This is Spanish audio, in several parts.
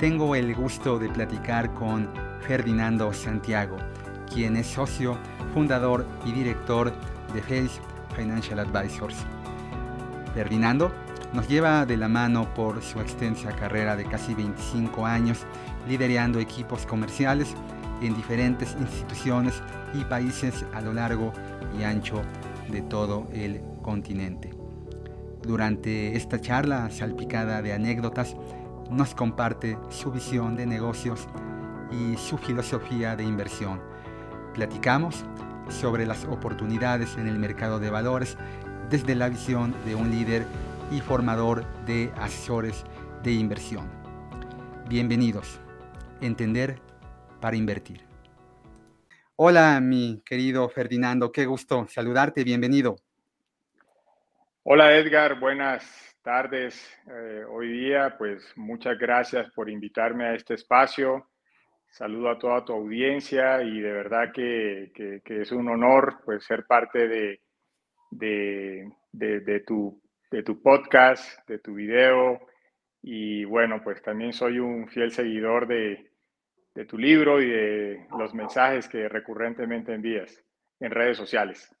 tengo el gusto de platicar con Ferdinando Santiago, quien es socio, fundador y director de Face Financial Advisors. Ferdinando nos lleva de la mano por su extensa carrera de casi 25 años liderando equipos comerciales en diferentes instituciones y países a lo largo y ancho de todo el continente. Durante esta charla salpicada de anécdotas, nos comparte su visión de negocios y su filosofía de inversión. Platicamos sobre las oportunidades en el mercado de valores desde la visión de un líder y formador de asesores de inversión. Bienvenidos. Entender para invertir. Hola, mi querido Ferdinando, qué gusto saludarte, bienvenido. Hola Edgar, buenas tardes eh, hoy día. Pues muchas gracias por invitarme a este espacio. Saludo a toda tu audiencia y de verdad que, es un honor pues, ser parte de, de, tu, de tu podcast, de tu video. Y bueno, pues también soy un fiel seguidor de, de tu libro y de los mensajes que recurrentemente envías en redes sociales.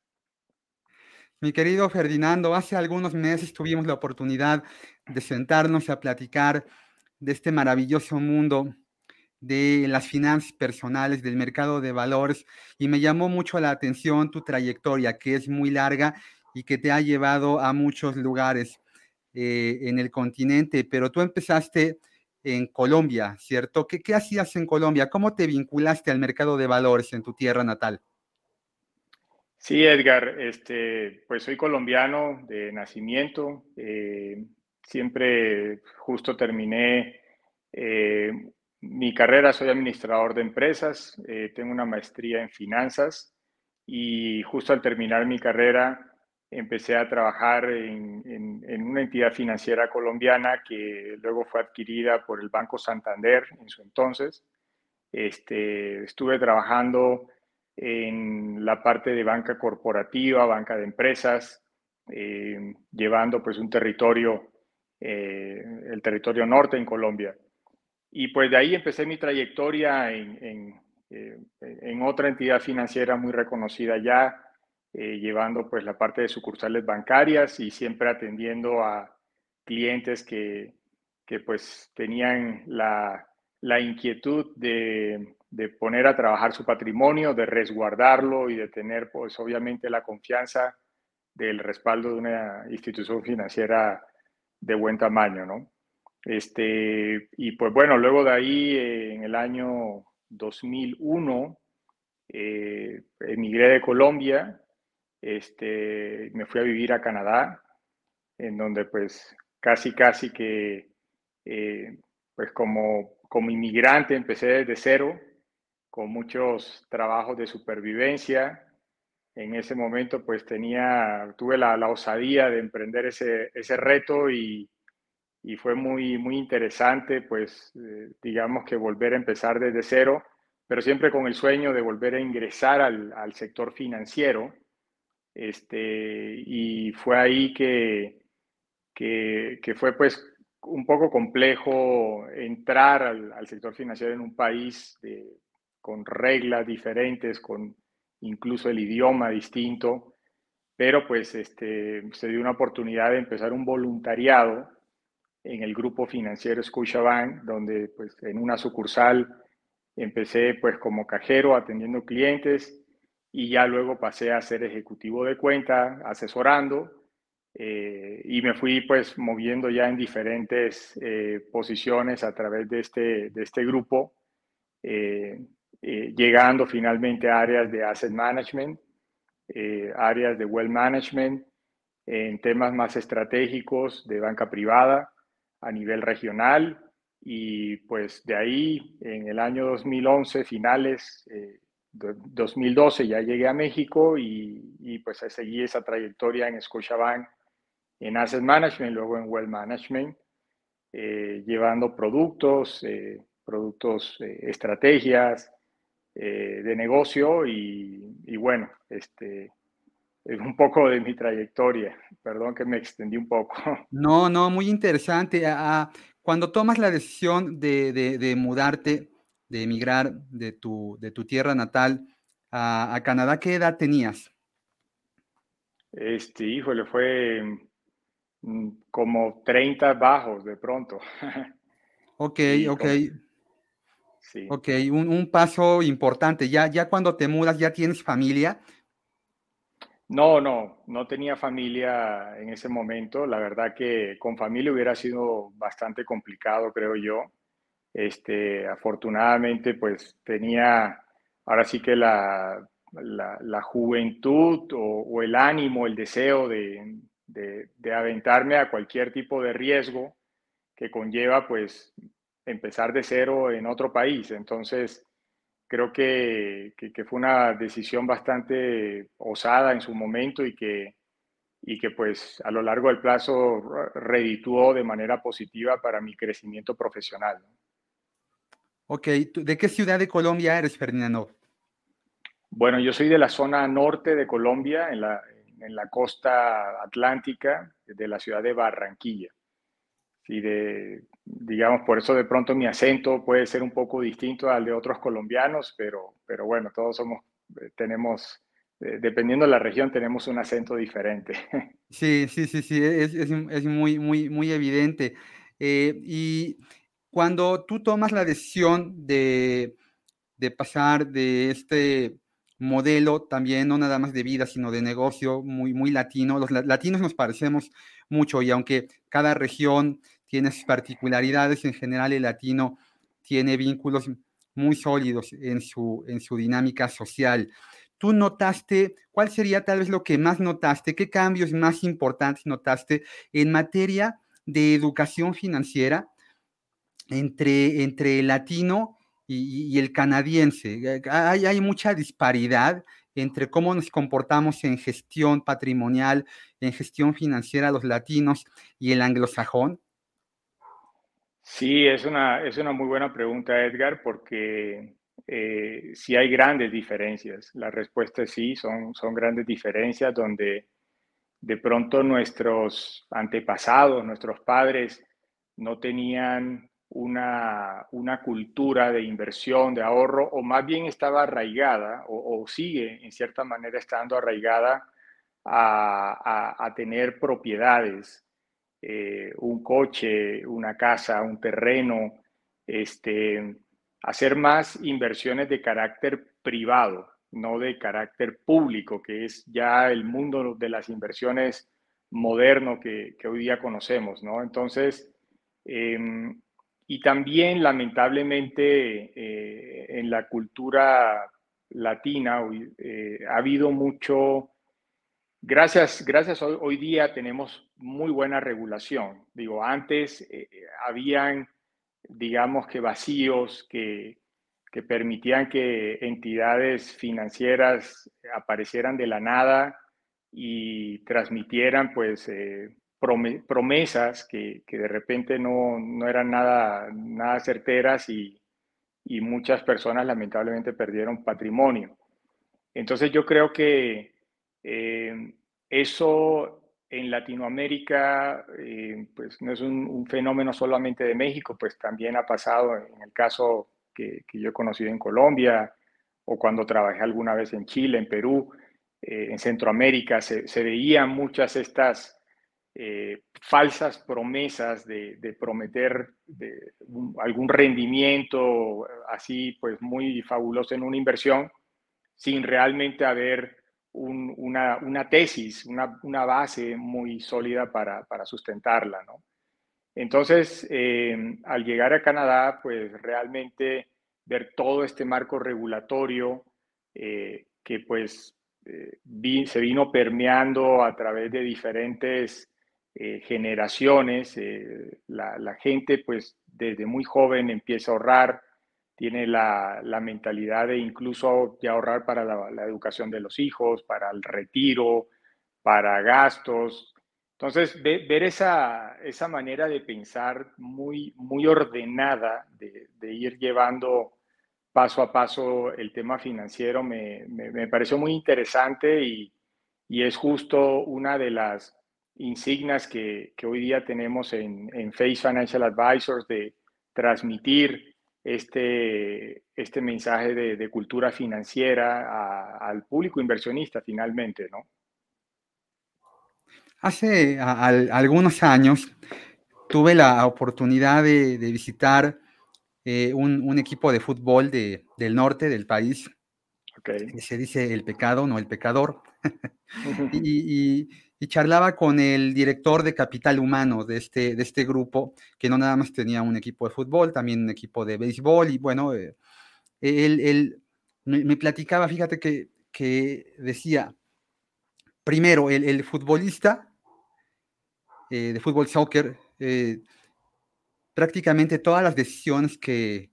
Mi querido Ferdinando, hace algunos meses tuvimos la oportunidad de sentarnos a platicar de este maravilloso mundo de las finanzas personales, del mercado de valores, y me llamó mucho la atención tu trayectoria, que es muy larga y que te ha llevado a muchos lugares eh, en el continente, pero tú empezaste en Colombia, ¿cierto? ¿Qué, ¿Qué hacías en Colombia? ¿Cómo te vinculaste al mercado de valores en tu tierra natal? Sí, Edgar, este, pues soy colombiano de nacimiento. Eh, siempre justo terminé eh, mi carrera, soy administrador de empresas, eh, tengo una maestría en finanzas y justo al terminar mi carrera empecé a trabajar en, en una entidad financiera colombiana que luego fue adquirida por el Banco Santander en su entonces. Este, estuve trabajando en la parte de banca corporativa, banca de empresas, eh, llevando pues un territorio, eh, el territorio norte en Colombia. Y pues de ahí empecé mi trayectoria en, eh, en, otra entidad financiera muy reconocida ya, llevando pues la parte de sucursales bancarias y siempre atendiendo a clientes que, que pues tenían la, la inquietud de de poner a trabajar su patrimonio, de resguardarlo y de tener, pues, obviamente, la confianza del respaldo de una institución financiera de buen tamaño, ¿no? Este, y pues bueno, luego de ahí, eh, en el año 2001, eh, emigré de Colombia, este, me fui a vivir a Canadá, en donde pues casi, casi que, eh, pues como, como inmigrante empecé desde cero, con muchos trabajos de supervivencia. En ese momento, pues tenía, tuve la, osadía de emprender ese, ese reto y, y, fue muy, muy interesante, pues eh, digamos que volver a empezar desde cero, pero siempre con el sueño de volver a ingresar al, al sector financiero. Este, y fue ahí que, que, que, fue pues un poco complejo entrar al, sector financiero en un país con reglas diferentes, con incluso el idioma distinto, pero pues este, se dio una oportunidad de empezar un voluntariado en el grupo financiero Scotiabank, donde pues en una sucursal empecé pues como cajero atendiendo clientes y ya luego pasé a ser ejecutivo de cuenta, asesorando, eh, y me fui pues moviendo ya en diferentes eh, posiciones a través de este, de este grupo. Eh, eh, llegando finalmente a áreas de asset management, eh, áreas de wealth management, en temas más estratégicos de banca privada a nivel regional y pues de ahí en el año 2011, finales, 2012 ya llegué a México y, y, pues seguí esa trayectoria en Scotiabank en Asset Management, luego en Wealth Management, eh, llevando productos, eh, productos, eh, estrategias de negocio y, y, bueno, este, es un poco de mi trayectoria. Perdón que me extendí un poco. No, no, muy interesante. Cuando tomas la decisión de, de, de mudarte, de emigrar de tu, de tu tierra natal a, a, Canadá, ¿qué edad tenías? Este, híjole, fue como 30 bajos de pronto. Ok, ok. Sí. Ok, un, un, paso importante. Ya, ya cuando te mudas, ¿ya tienes familia? No, no, no tenía familia en ese momento. La verdad que con familia hubiera sido bastante complicado, creo yo. Este, afortunadamente, pues tenía ahora sí que la, la, juventud o, el ánimo, el deseo de, de, aventarme a cualquier tipo de riesgo que conlleva, pues, empezar de cero en otro país. Entonces, creo que, que, fue una decisión bastante osada en su momento y que, y que pues a lo largo del plazo redituó de manera positiva para mi crecimiento profesional. Ok, ¿de qué ciudad de Colombia eres, Fernando? Bueno, yo soy de la zona norte de Colombia, en la, en la costa atlántica, de la ciudad de Barranquilla. Y de, digamos, por eso de pronto mi acento puede ser un poco distinto al de otros colombianos, pero, pero bueno, todos somos, eh, tenemos, eh, dependiendo de la región, tenemos un acento diferente. Sí, sí, sí, sí, es, es, muy, muy, muy evidente. Eh, y cuando tú tomas la decisión de, de pasar de este modelo también, no nada más de vida, sino de negocio muy, muy latino. Los latinos nos parecemos mucho y aunque cada región tiene sus particularidades, en general el latino tiene vínculos muy sólidos en su, en su dinámica social. ¿Tú notaste, cuál sería tal vez lo que más notaste, qué cambios más importantes notaste en materia de educación financiera entre, entre el latino y, el canadiense. Hay, hay mucha disparidad entre cómo nos comportamos en gestión patrimonial, en gestión financiera los latinos y el anglosajón? Sí, es una, es una muy buena pregunta, Edgar, porque eh, sí hay grandes diferencias. La respuesta es sí, son, son grandes diferencias donde de pronto nuestros antepasados, nuestros padres, no tenían una, una, cultura de inversión, de ahorro, o más bien estaba arraigada o, sigue en cierta manera estando arraigada a, a, tener propiedades, eh, un coche, una casa, un terreno, este, hacer más inversiones de carácter privado, no de carácter público, que es ya el mundo de las inversiones moderno que, que hoy día conocemos, ¿no? Entonces, eh, y también, lamentablemente, eh, en la cultura latina eh, ha habido mucho, gracias, gracias hoy, día tenemos muy buena regulación. Digo, antes eh, habían, digamos que vacíos que, que permitían que entidades financieras aparecieran de la nada y transmitieran pues promesas que, que, de repente no, no, eran nada, nada certeras y, y, muchas personas lamentablemente perdieron patrimonio. Entonces yo creo que eh, eso en Latinoamérica eh, pues no es un, fenómeno solamente de México, pues también ha pasado en el caso que, que yo he conocido en Colombia o cuando trabajé alguna vez en Chile, en Perú, eh, en Centroamérica, se, se veían muchas estas eh, falsas promesas de, prometer de algún rendimiento así pues muy fabuloso en una inversión sin realmente haber una, una, tesis, una, una, base muy sólida para, para sustentarla. ¿no? Entonces, eh, al llegar a Canadá, pues realmente ver todo este marco regulatorio eh, que pues se vino permeando a través de diferentes eh, generaciones. La, gente, pues, desde muy joven empieza a ahorrar, tiene la, mentalidad de incluso de ahorrar para la, educación de los hijos, para el retiro, para gastos. Entonces, ver esa, esa manera de pensar muy, muy ordenada, de, ir llevando paso a paso el tema financiero me, me, pareció muy interesante y, y, es justo una de las insignias que, que hoy día tenemos en, en, Face Financial Advisors de transmitir este, este mensaje de, de cultura financiera al público inversionista finalmente, ¿no? Hace algunos años tuve la oportunidad de, de visitar eh, un, equipo de fútbol de, del norte del país. Se dice el pecado, no el pecador. y, charlaba con el director de capital humano de este, de este grupo, que no nada más tenía un equipo de fútbol, también un equipo de béisbol. Y bueno, eh, él, me, platicaba, fíjate que, que decía, primero, el, futbolista eh, de fútbol soccer prácticamente todas las decisiones que,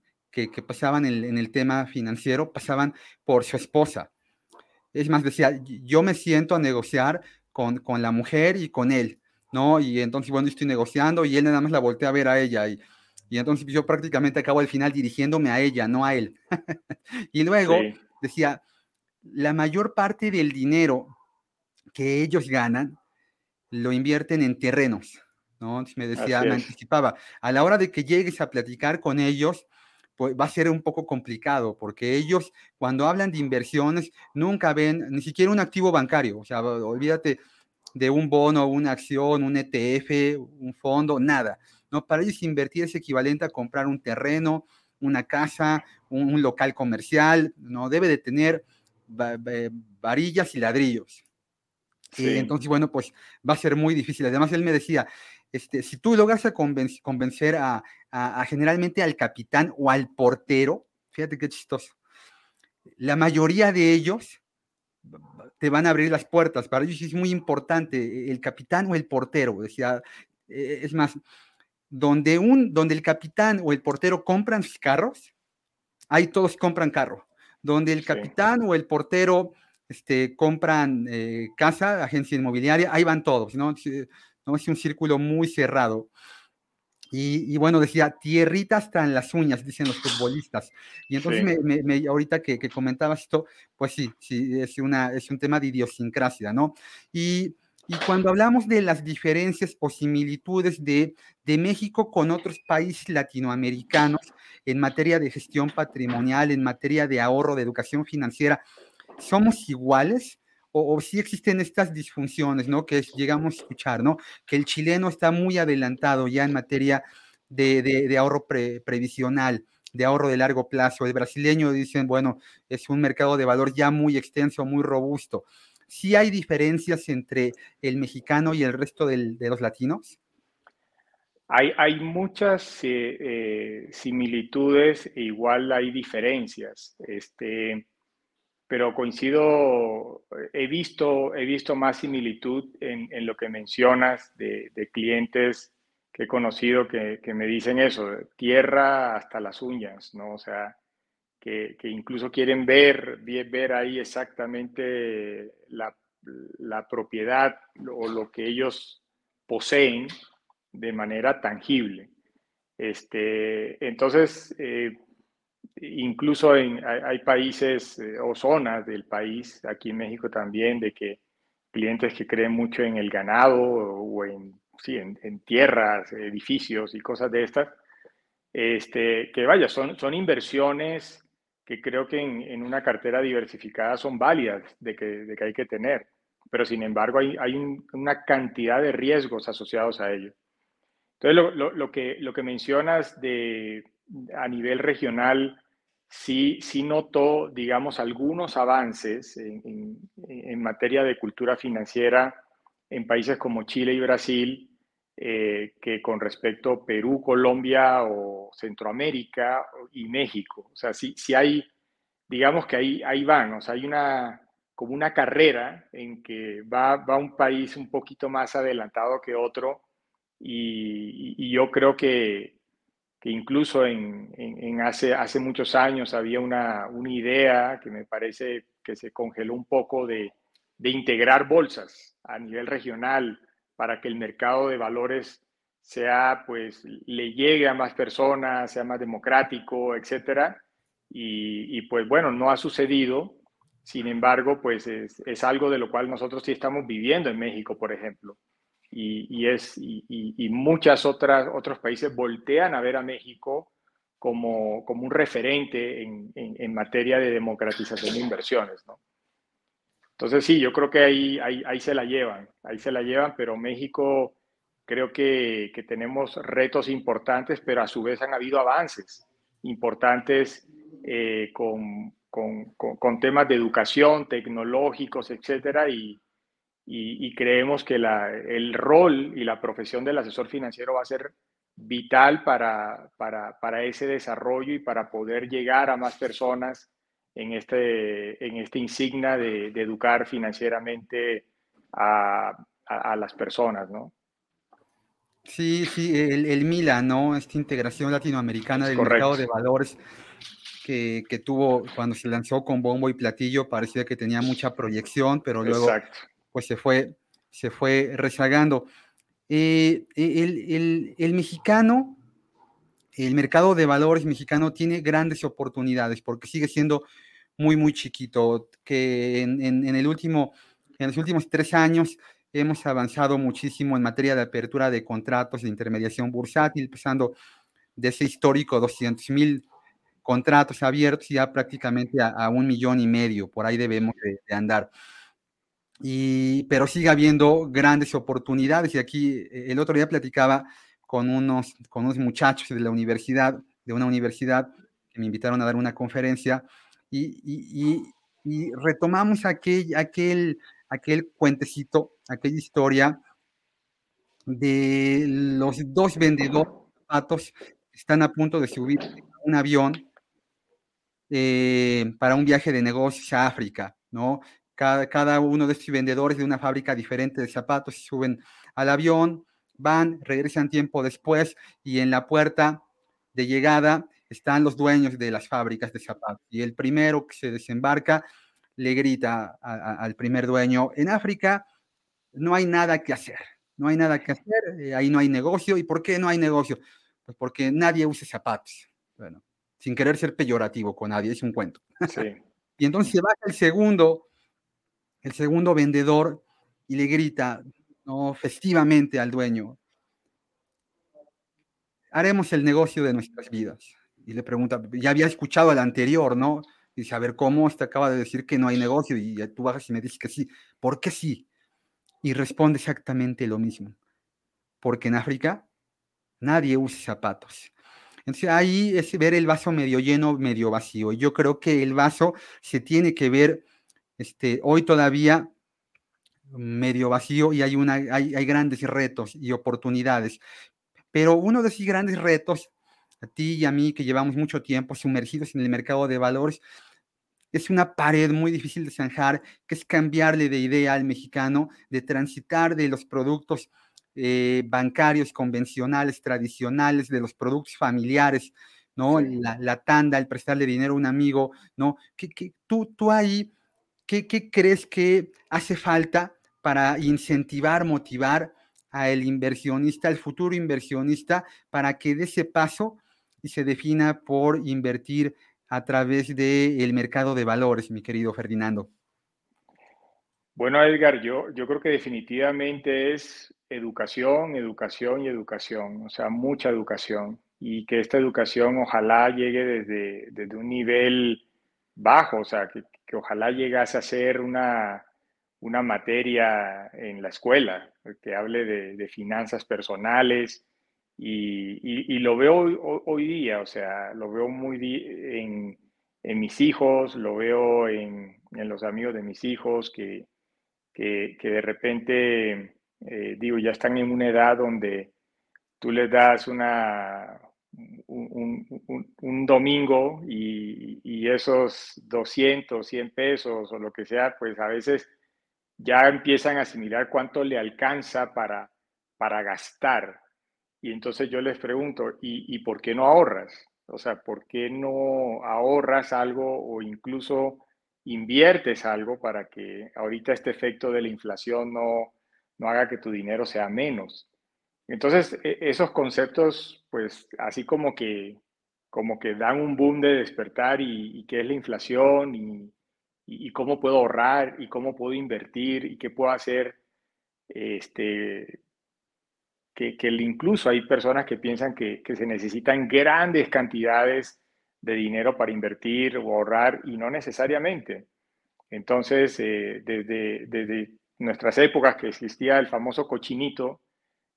pasaban en, el tema financiero pasaban por su esposa. Es más, decía, yo me siento a negociar con, la mujer y con él, ¿no? Y entonces, bueno, estoy negociando y él nada más la voltea a ver a ella y, entonces yo prácticamente acabo al final dirigiéndome a ella, no a él. y luego decía, la mayor parte del dinero que ellos ganan lo invierten en terrenos. ¿no? me decía, me anticipaba, a la hora de que llegues a platicar con ellos, pues va a ser un poco complicado, porque ellos cuando hablan de inversiones nunca ven ni siquiera un activo bancario, o sea, olvídate de un bono, una acción, un ETF, un fondo, nada. No, para ellos invertir es equivalente a comprar un terreno, una casa, un, local comercial, no debe de tener varillas y ladrillos. entonces, bueno, pues va a ser muy difícil. Además, él me decía, este, si tú logras convencer a, generalmente al capitán o al portero, fíjate qué chistoso, la mayoría de ellos te van a abrir las puertas. Para ellos es muy importante el capitán o el portero. E, es más, donde, un, donde el capitán o el portero compran sus carros, ahí todos compran carro. Donde el capitán o el portero este, compran eh, casa, agencia inmobiliaria, ahí van todos, ¿no? Es un círculo muy cerrado. Y, bueno, decía, tierrita hasta en las uñas, dicen los futbolistas. Y entonces, me, ahorita que, que, comentabas esto, pues sí, sí, es, una, es un tema de idiosincrasia, ¿no? Y, y cuando hablamos de las diferencias o similitudes de, de México con otros países latinoamericanos en materia de gestión patrimonial, en materia de ahorro, de educación financiera, ¿somos iguales? O, si existen estas disfunciones, ¿no? Que llegamos a escuchar, ¿no? Que el chileno está muy adelantado ya en materia de, ahorro previsional, de ahorro de largo plazo. El brasileño dicen, bueno, es un mercado de valor ya muy extenso, muy robusto. ¿Sí hay diferencias entre el mexicano y el resto de los latinos? Hay, hay muchas eh, eh, similitudes e igual hay diferencias. Este, pero coincido, he visto, he visto más similitud en, en lo que mencionas de, de, clientes que he conocido que, que, me dicen eso, tierra hasta las uñas, ¿no? O sea, que, que incluso quieren ver, ver ahí exactamente la, la, propiedad o lo que ellos poseen de manera tangible. Este, entonces, eh, incluso hay, países eh, o zonas del país, aquí en México también, de que clientes que creen mucho en el ganado o en, sí, en, tierras, edificios y cosas de estas, este, que vaya, son, son inversiones que creo que en, una cartera diversificada son válidas de que, de que hay que tener, pero sin embargo hay, hay una cantidad de riesgos asociados a ello. Entonces, lo, que, lo que mencionas de a nivel regional, sí, sí notó, digamos, algunos avances en, materia de cultura financiera en países como Chile y Brasil, eh, que con respecto a Perú, Colombia o Centroamérica y México. O sea, sí, sí hay, digamos que ahí, ahí van, o sea, hay una, como una carrera en que va, va un país un poquito más adelantado que otro y, yo creo que incluso en, hace, hace muchos años había una, una, idea que me parece que se congeló un poco de, de integrar bolsas a nivel regional para que el mercado de valores sea, pues, le llegue a más personas, sea más democrático, etcétera. Y, y pues bueno, no ha sucedido. Sin embargo, pues es, es, algo de lo cual nosotros sí estamos viviendo en México, por ejemplo. Y, y es, y, y, muchas otras otros países voltean a ver a México como, como un referente en, en, en, materia de democratización de inversiones, ¿no? Entonces sí, yo creo que ahí, ahí, ahí se la llevan, ahí se la llevan, pero México creo que, que tenemos retos importantes, pero a su vez han habido avances importantes eh, con, con, con, temas de educación, tecnológicos, etcétera, y, y, creemos que la, el rol y la profesión del asesor financiero va a ser vital para, para, para, ese desarrollo y para poder llegar a más personas en este, en este insignia de, de educar financieramente a, a, a, las personas, ¿no? Sí, sí, el, el MILA, ¿no? Esta integración latinoamericana del Correcto. mercado de valores que, que, tuvo cuando se lanzó con bombo y platillo, parecía que tenía mucha proyección, pero luego Exacto. Pues se fue, se fue rezagando. Eh, el, el, el, mexicano, el mercado de valores mexicano tiene grandes oportunidades porque sigue siendo muy, muy chiquito, que en, en, el último, en los últimos tres años hemos avanzado muchísimo en materia de apertura de contratos de intermediación bursátil, pasando de ese histórico 200 mil contratos abiertos ya prácticamente a, un millón y medio, por ahí debemos de, de, andar. Y, pero sigue habiendo grandes oportunidades y aquí eh, el otro día platicaba con unos, con unos muchachos de la universidad, de una universidad que me invitaron a dar una conferencia y, y, y retomamos aquel, aquel, aquel cuentecito, aquella historia de los dos vendedores que están a punto de subir un avión eh, para un viaje de negocios a África, ¿no? Cada, cada, uno de estos vendedores de una fábrica diferente de zapatos suben al avión, van, regresan tiempo después y en la puerta de llegada están los dueños de las fábricas de zapatos. Y el primero que se desembarca le grita a, a, al primer dueño, en África no hay nada que hacer, no hay nada que hacer, eh, ahí no hay negocio. ¿Y por qué no hay negocio? Pues porque nadie usa zapatos. Bueno, sin querer ser peyorativo con nadie, es un cuento. Sí. y entonces se baja el segundo, el segundo vendedor y le grita, ¿no? festivamente al dueño, haremos el negocio de nuestras vidas. Y le pregunta, ya había escuchado al anterior, ¿no? Y dice, a ver, ¿cómo? Este acaba de decir que no hay negocio y tú bajas y me dices que sí. ¿Por qué sí? Y responde exactamente lo mismo. Porque en África nadie usa zapatos. Entonces ahí es ver el vaso medio lleno, medio vacío. Yo creo que el vaso se tiene que ver este, hoy todavía medio vacío y hay, una, hay, hay grandes retos y oportunidades. Pero uno de esos grandes retos, a ti y a mí que llevamos mucho tiempo sumergidos en el mercado de valores, es una pared muy difícil de zanjar, que es cambiarle de idea al mexicano, de transitar de los productos eh, bancarios convencionales, tradicionales, de los productos familiares, ¿no? La, la, tanda, el prestarle dinero a un amigo, ¿no? ¿Qué, qué, tú, tú ahí, ¿qué, ¿qué crees que hace falta para incentivar, motivar al inversionista, al futuro inversionista, para que dé ese paso y se defina por invertir a través del el mercado de valores, mi querido Ferdinando? Bueno, Edgar, yo, yo creo que definitivamente es educación, educación y educación, o sea, mucha educación. Y que esta educación ojalá llegue desde, desde un nivel bajo, o sea, que, que ojalá llegase a ser una, una materia en la escuela, que hable de, finanzas personales. Y, y, lo veo hoy, día, o sea, lo veo muy en, en mis hijos, lo veo en, en, los amigos de mis hijos, que, que, que de repente eh, digo, ya están en una edad donde tú les das una, un, domingo y, esos 200, 100 pesos o lo que sea, pues a veces ya empiezan a asimilar cuánto le alcanza para, para gastar. Y entonces yo les pregunto, ¿y, ¿y por qué no ahorras? O sea, ¿por qué no ahorras algo o incluso inviertes algo para que ahorita este efecto de la inflación no, no haga que tu dinero sea menos? Entonces, e, esos conceptos, pues así como que, como que dan un boom de despertar y, qué es la inflación y, y, cómo puedo ahorrar y cómo puedo invertir y qué puedo hacer, este, que, que incluso hay personas que piensan que, se necesitan grandes cantidades de dinero para invertir o ahorrar y no necesariamente. Entonces, eh, desde, desde nuestras épocas que existía el famoso cochinito,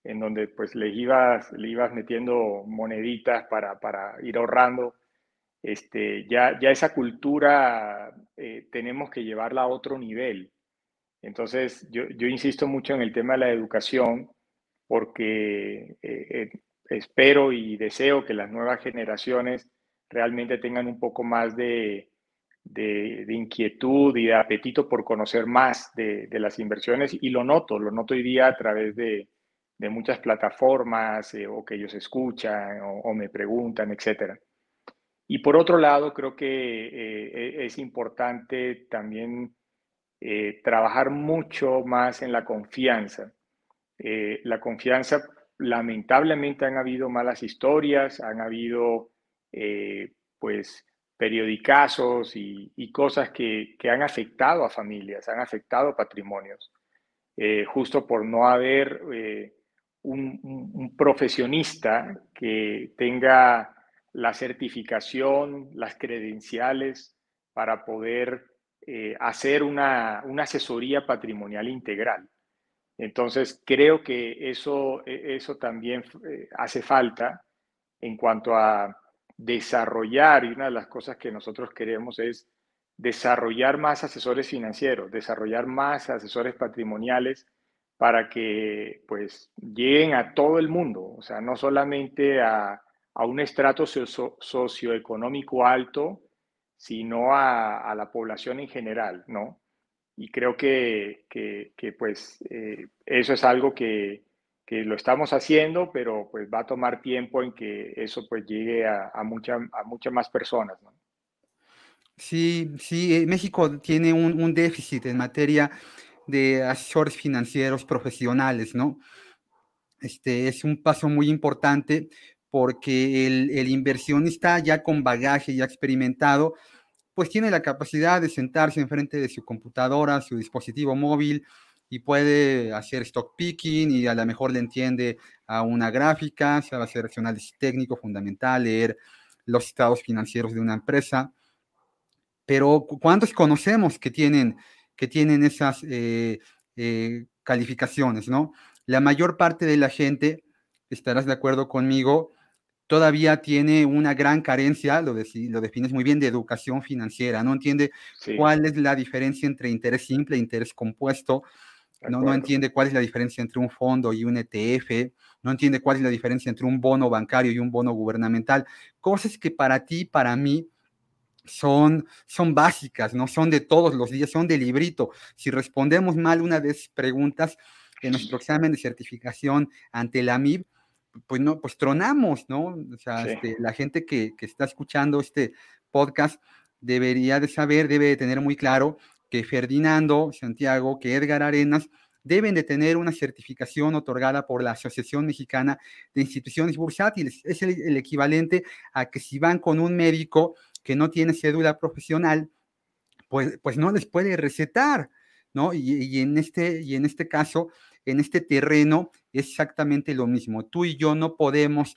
en donde pues le ibas, le ibas metiendo moneditas para, para ir ahorrando. Este, ya, ya esa cultura eh, tenemos que llevarla a otro nivel. Entonces, yo, yo, insisto mucho en el tema de la educación porque eh, eh, espero y deseo que las nuevas generaciones realmente tengan un poco más de, de, de inquietud y de apetito por conocer más de, de, las inversiones y lo noto, lo noto hoy día a través de, de muchas plataformas eh, o que ellos escuchan o, me preguntan, etc. Y por otro lado, creo que eh, e, es importante también eh, trabajar mucho más en la confianza. la confianza, lamentablemente han habido malas historias, han habido pues periodicazos y, y cosas que, que, han afectado a familias, han afectado patrimonios, justo por no haber un, profesionista que tenga la certificación, las credenciales para poder eh, hacer una, asesoría patrimonial integral. Entonces, creo que eso, e, eso también eh, hace falta en cuanto a desarrollar, y una de las cosas que nosotros queremos es desarrollar más asesores financieros, desarrollar más asesores patrimoniales para que pues lleguen a todo el mundo, o sea, no solamente a, un estrato socioeconómico alto, sino a, la población en general, ¿no? Y creo que, pues eh, eso es algo que, lo estamos haciendo, pero pues va a tomar tiempo en que eso pues llegue a, a, a muchas más personas, ¿no? Sí, sí, eh, México tiene un, un déficit en materia de asesores financieros profesionales, ¿no? Este es un paso muy importante porque el, inversionista ya con bagaje, ya experimentado, pues tiene la capacidad de sentarse enfrente de su computadora, su dispositivo móvil y puede hacer stock picking y a lo mejor le entiende a una gráfica, sabe hacer análisis técnico fundamental, leer los estados financieros de una empresa. Pero ¿cuántos conocemos que tienen que tienen esas eh, eh, calificaciones, ¿no? La mayor parte de la gente, estarás de acuerdo conmigo, todavía tiene una gran carencia, lo, lo defines muy bien, de educación financiera, no entiende cuál es la diferencia entre interés simple e interés compuesto, no, no, entiende cuál es la diferencia entre un fondo y un ETF, no entiende cuál es la diferencia entre un bono bancario y un bono gubernamental, cosas que para ti, para mí, son, son básicas, no son de todos los días, son de librito. Si respondemos mal una de esas preguntas en nuestro examen de certificación ante la MIB, pues no, pues tronamos, ¿no? O sea, este, la gente que, que, está escuchando este podcast debería de saber, debe de tener muy claro que Ferdinando Santiago, que Edgar Arenas deben de tener una certificación otorgada por la Asociación Mexicana de Instituciones Bursátiles. Es el, el equivalente a que si van con un médico que no tiene cédula profesional, pues, pues no les puede recetar, ¿no? Y, en este, y en este caso, en este terreno, es exactamente lo mismo. Tú y yo no podemos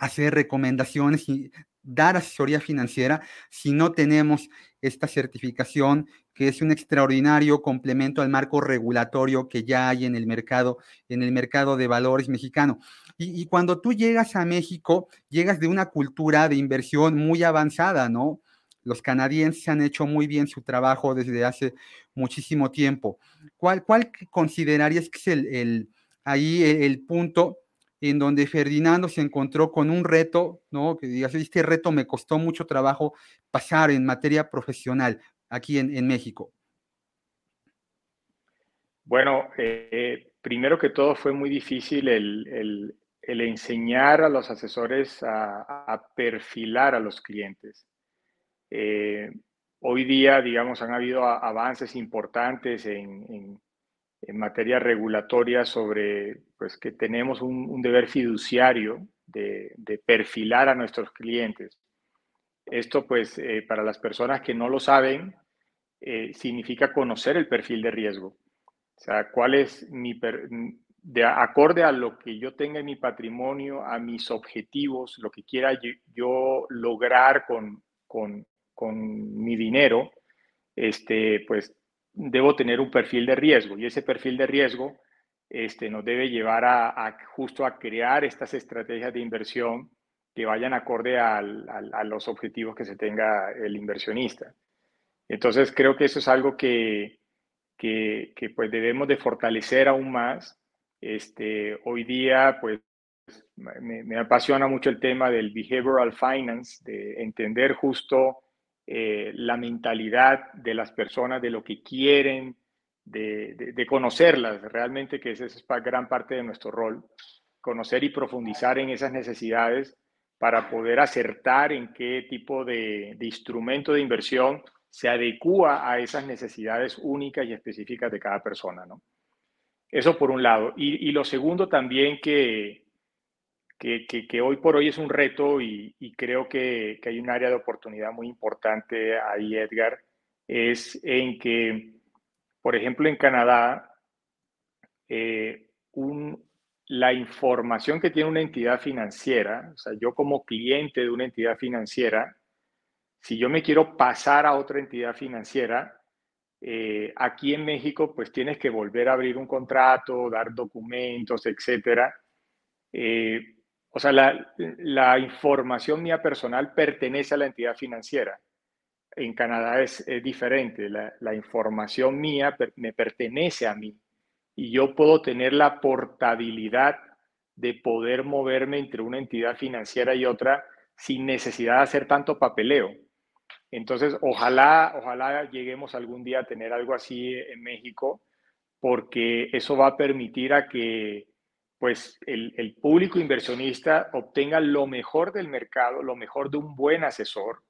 hacer recomendaciones y dar asesoría financiera si no tenemos esta certificación, que es un extraordinario complemento al marco regulatorio que ya hay en el mercado, en el mercado de valores mexicano. Y, cuando tú llegas a México, llegas de una cultura de inversión muy avanzada, ¿no? Los canadienses han hecho muy bien su trabajo desde hace muchísimo tiempo. ¿Cuál, cuál considerarías que es el, el ahí el, punto en donde Ferdinando se encontró con un reto, ¿no? Que digas, este reto me costó mucho trabajo pasar en materia profesional aquí en, México. Bueno, eh, primero que todo fue muy difícil el, enseñar a los asesores a, perfilar a los clientes. Eh, hoy día, digamos, han habido avances importantes en materia regulatoria sobre pues, que tenemos un, deber fiduciario de, perfilar a nuestros clientes. Esto, pues, eh, para las personas que no lo saben, eh, significa conocer el perfil de riesgo. O sea, cuál es mi, de acorde a lo que yo tenga en mi patrimonio, a mis objetivos, lo que quiera yo, lograr con, con, con, mi dinero, este, pues debo tener un perfil de riesgo y ese perfil de riesgo este, nos debe llevar a, justo a crear estas estrategias de inversión que vayan acorde a los objetivos que se tenga el inversionista. Entonces creo que eso es algo que, que, pues debemos de fortalecer aún más. Este, hoy día pues me, me apasiona mucho el tema del behavioral finance, de entender justo eh, la mentalidad de las personas, de lo que quieren, de, conocerlas, realmente que esa es gran parte de nuestro rol, conocer y profundizar en esas necesidades para poder acertar en qué tipo de, instrumento de inversión se adecua a esas necesidades únicas y específicas de cada persona, ¿no? Eso por un lado. y lo segundo también que, que, hoy por hoy es un reto y, creo que, hay un área de oportunidad muy importante ahí, Edgar, es en que, por ejemplo, en Canadá, eh, la información que tiene una entidad financiera, o sea, yo como cliente de una entidad financiera, si yo me quiero pasar a otra entidad financiera, eh, aquí en México, pues tienes que volver a abrir un contrato, dar documentos, etcétera. Eh, o sea, la, información mía personal pertenece a la entidad financiera. En Canadá es, diferente. La, información mía me pertenece a mí y yo puedo tener la portabilidad de poder moverme entre una entidad financiera y otra sin necesidad de hacer tanto papeleo. Entonces, ojalá, ojalá lleguemos algún día a tener algo así en México, porque eso va a permitir a que pues el, público inversionista obtenga lo mejor del mercado, lo mejor de un buen asesor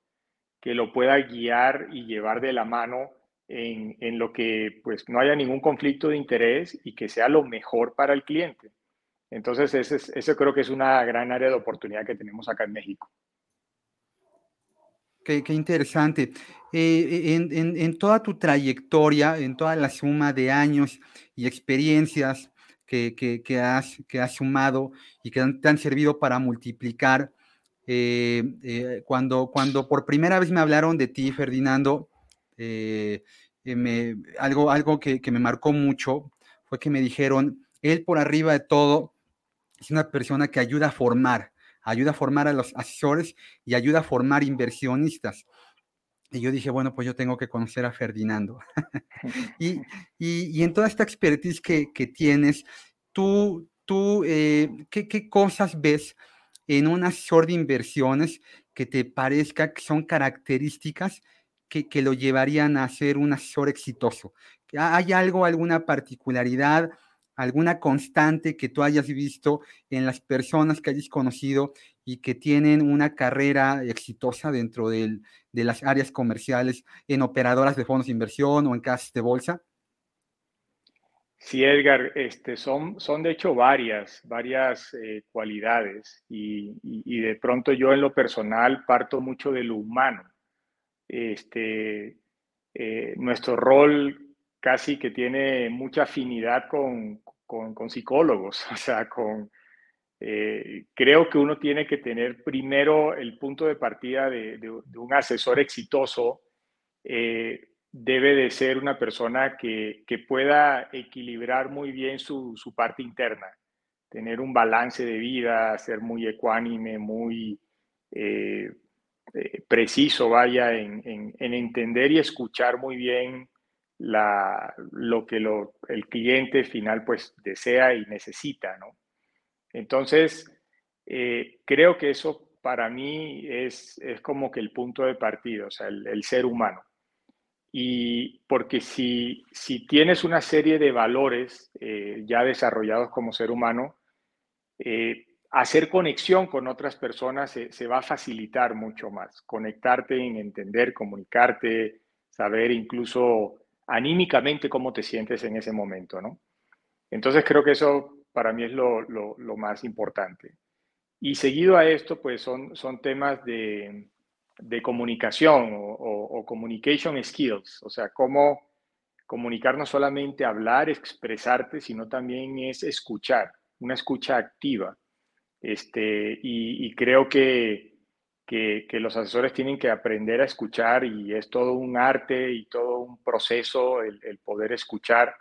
que lo pueda guiar y llevar de la mano en, lo que pues no haya ningún conflicto de interés y que sea lo mejor para el cliente. Entonces, ese, eso creo que es una gran área de oportunidad que tenemos acá en México. Qué, interesante. Eh, en, en, toda tu trayectoria, en toda la suma de años y experiencias, que, has, que has sumado y que te han servido para multiplicar. Eh, eh, cuando, cuando por primera vez me hablaron de ti, Ferdinando, eh, algo, algo que, me marcó mucho fue que me dijeron, él por arriba de todo es una persona que ayuda a formar, ayuda a formar a los asesores y ayuda a formar inversionistas. Y yo dije, bueno, pues yo tengo que conocer a Ferdinando. y, y, en toda esta expertise que, que tienes, tú, tú eh, ¿qué, ¿qué, cosas ves en un asesor de inversiones que te parezca que son características que, que lo llevarían a ser un asesor exitoso? ¿Hay algo, alguna particularidad? alguna constante que tú hayas visto en las personas que hayas conocido y que tienen una carrera exitosa dentro de las áreas comerciales en operadoras de fondos de inversión o en casas de bolsa? Sí, Edgar, este, son, de hecho varias, varias eh, cualidades y, de pronto yo en lo personal parto mucho de lo humano. Este, eh, nuestro rol casi que tiene mucha afinidad con, con, psicólogos, o sea, con, eh, creo que uno tiene que tener primero el punto de partida de, un asesor exitoso, eh, debe de ser una persona que, pueda equilibrar muy bien su, parte interna, tener un balance de vida, ser muy ecuánime, muy eh, preciso, vaya, en, en, entender y escuchar muy bien lo que el cliente final pues desea y necesita, ¿no? Entonces, eh, creo que eso para mí es, es, como que el punto de partida, o sea, el, ser humano. Y porque si, si, tienes una serie de valores eh, ya desarrollados como ser humano, eh, hacer conexión con otras personas se, se, va a facilitar mucho más. Conectarte en entender, comunicarte, saber incluso anímicamente cómo te sientes en ese momento, ¿no? Entonces creo que eso para mí es lo, lo, lo más importante. Y seguido a esto, pues son, son temas de, de comunicación o, o, communication skills, o sea, cómo comunicar no solamente hablar, expresarte, sino también es escuchar, una escucha activa. Este, y, y creo que, que, que, los asesores tienen que aprender a escuchar y es todo un arte y todo un proceso el, el poder escuchar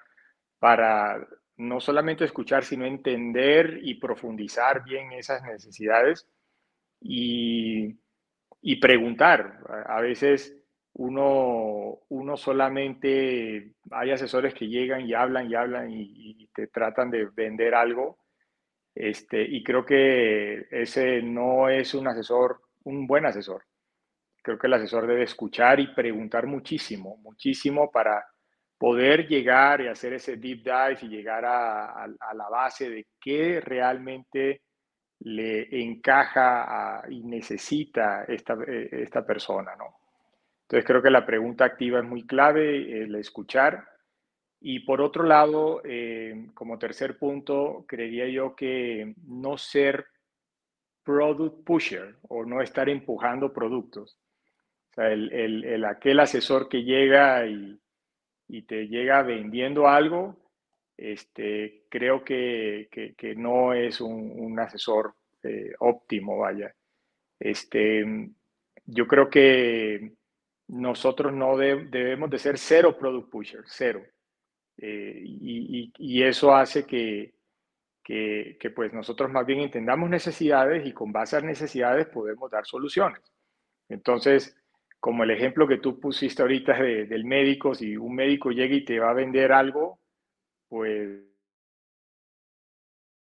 para no solamente escuchar, sino entender y profundizar bien esas necesidades y, preguntar. A veces uno, uno solamente, hay asesores que llegan y hablan y hablan y, te tratan de vender algo. Este, y creo que ese no es un asesor, un buen asesor. Creo que el asesor debe escuchar y preguntar muchísimo, muchísimo para poder llegar y hacer ese deep dive y llegar a, la base de qué realmente le encaja y necesita esta, eh, esta persona, ¿no? Entonces creo que la pregunta activa es muy clave, el escuchar. Y por otro lado, eh, como tercer punto, creería yo que no ser product pusher o no estar empujando productos. O sea, el, el aquel asesor que llega y, y te llega vendiendo algo, este, creo que, que, no es un, un asesor eh, óptimo, vaya. Este, yo creo que nosotros no debemos de ser cero product pusher, cero. Eh, y, y, eso hace que, que, que, pues nosotros más bien entendamos necesidades y con base a necesidades podemos dar soluciones. Entonces, como el ejemplo que tú pusiste ahorita del médico, si un médico llega y te va a vender algo, pues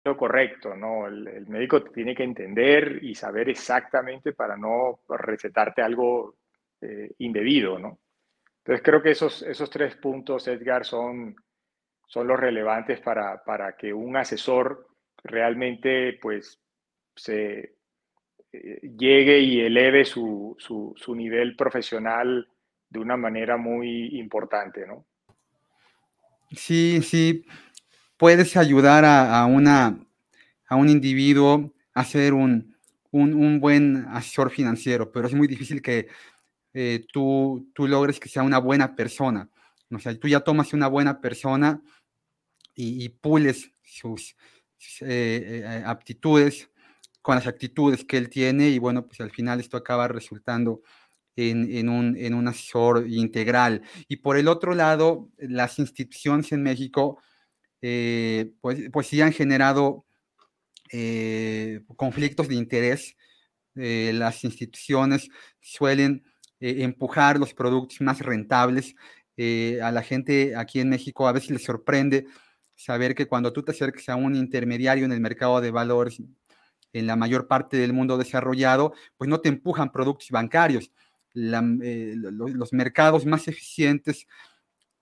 lo correcto, ¿no? El, médico tiene que entender y saber exactamente para no recetarte algo eh, indebido, ¿no? Entonces creo que esos, esos tres puntos, Edgar, son, son los relevantes para, para que un asesor realmente pues se, llegue y eleve su, su, nivel profesional de una manera muy importante, ¿no? Sí, sí, puedes ayudar a, una, a un individuo a ser un, un, buen asesor financiero, pero es muy difícil que eh, tú, tú logres que sea una buena persona. O sea, tú ya tomas una buena persona y, pules sus, eh, aptitudes, con las actitudes que él tiene y bueno, pues al final esto acaba resultando en, un, asesor integral. Y por el otro lado, las instituciones en México, eh, pues, pues sí han generado eh, conflictos de interés. Eh, las instituciones suelen empujar los productos más rentables. a la gente aquí en México a veces les sorprende saber que cuando tú te acerques a un intermediario en el mercado de valores, en la mayor parte del mundo desarrollado, pues no te empujan productos bancarios. Eh, los, mercados más eficientes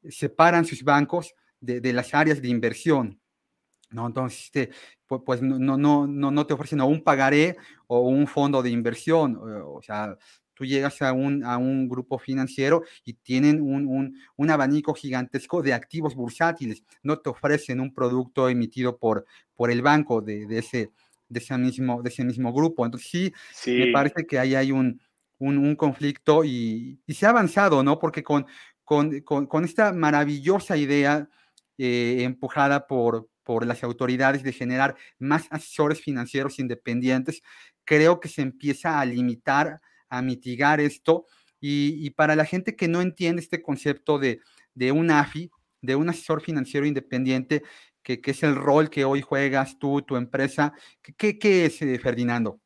separan sus bancos de, las áreas de inversión. ¿no? Entonces, este, pues, no, no, no, no te ofrecen un pagaré o un fondo de inversión. O, sea, tú llegas a un, a un grupo financiero y tienen un, un, abanico gigantesco de activos bursátiles. No te ofrecen un producto emitido por, por el banco de, de ese, de ese mismo, de ese mismo grupo. Entonces sí, me parece que ahí hay un, un, conflicto y, se ha avanzado, ¿no? Porque con, con, con, esta maravillosa idea eh, empujada por, por las autoridades de generar más asesores financieros independientes, creo que se empieza a limitar, a mitigar esto. Y, y para la gente que no entiende este concepto de, de un AFI, de un asesor financiero independiente, que, es el rol que hoy juegas tú, tu empresa. ¿Qué, qué es, eh, Ferdinando?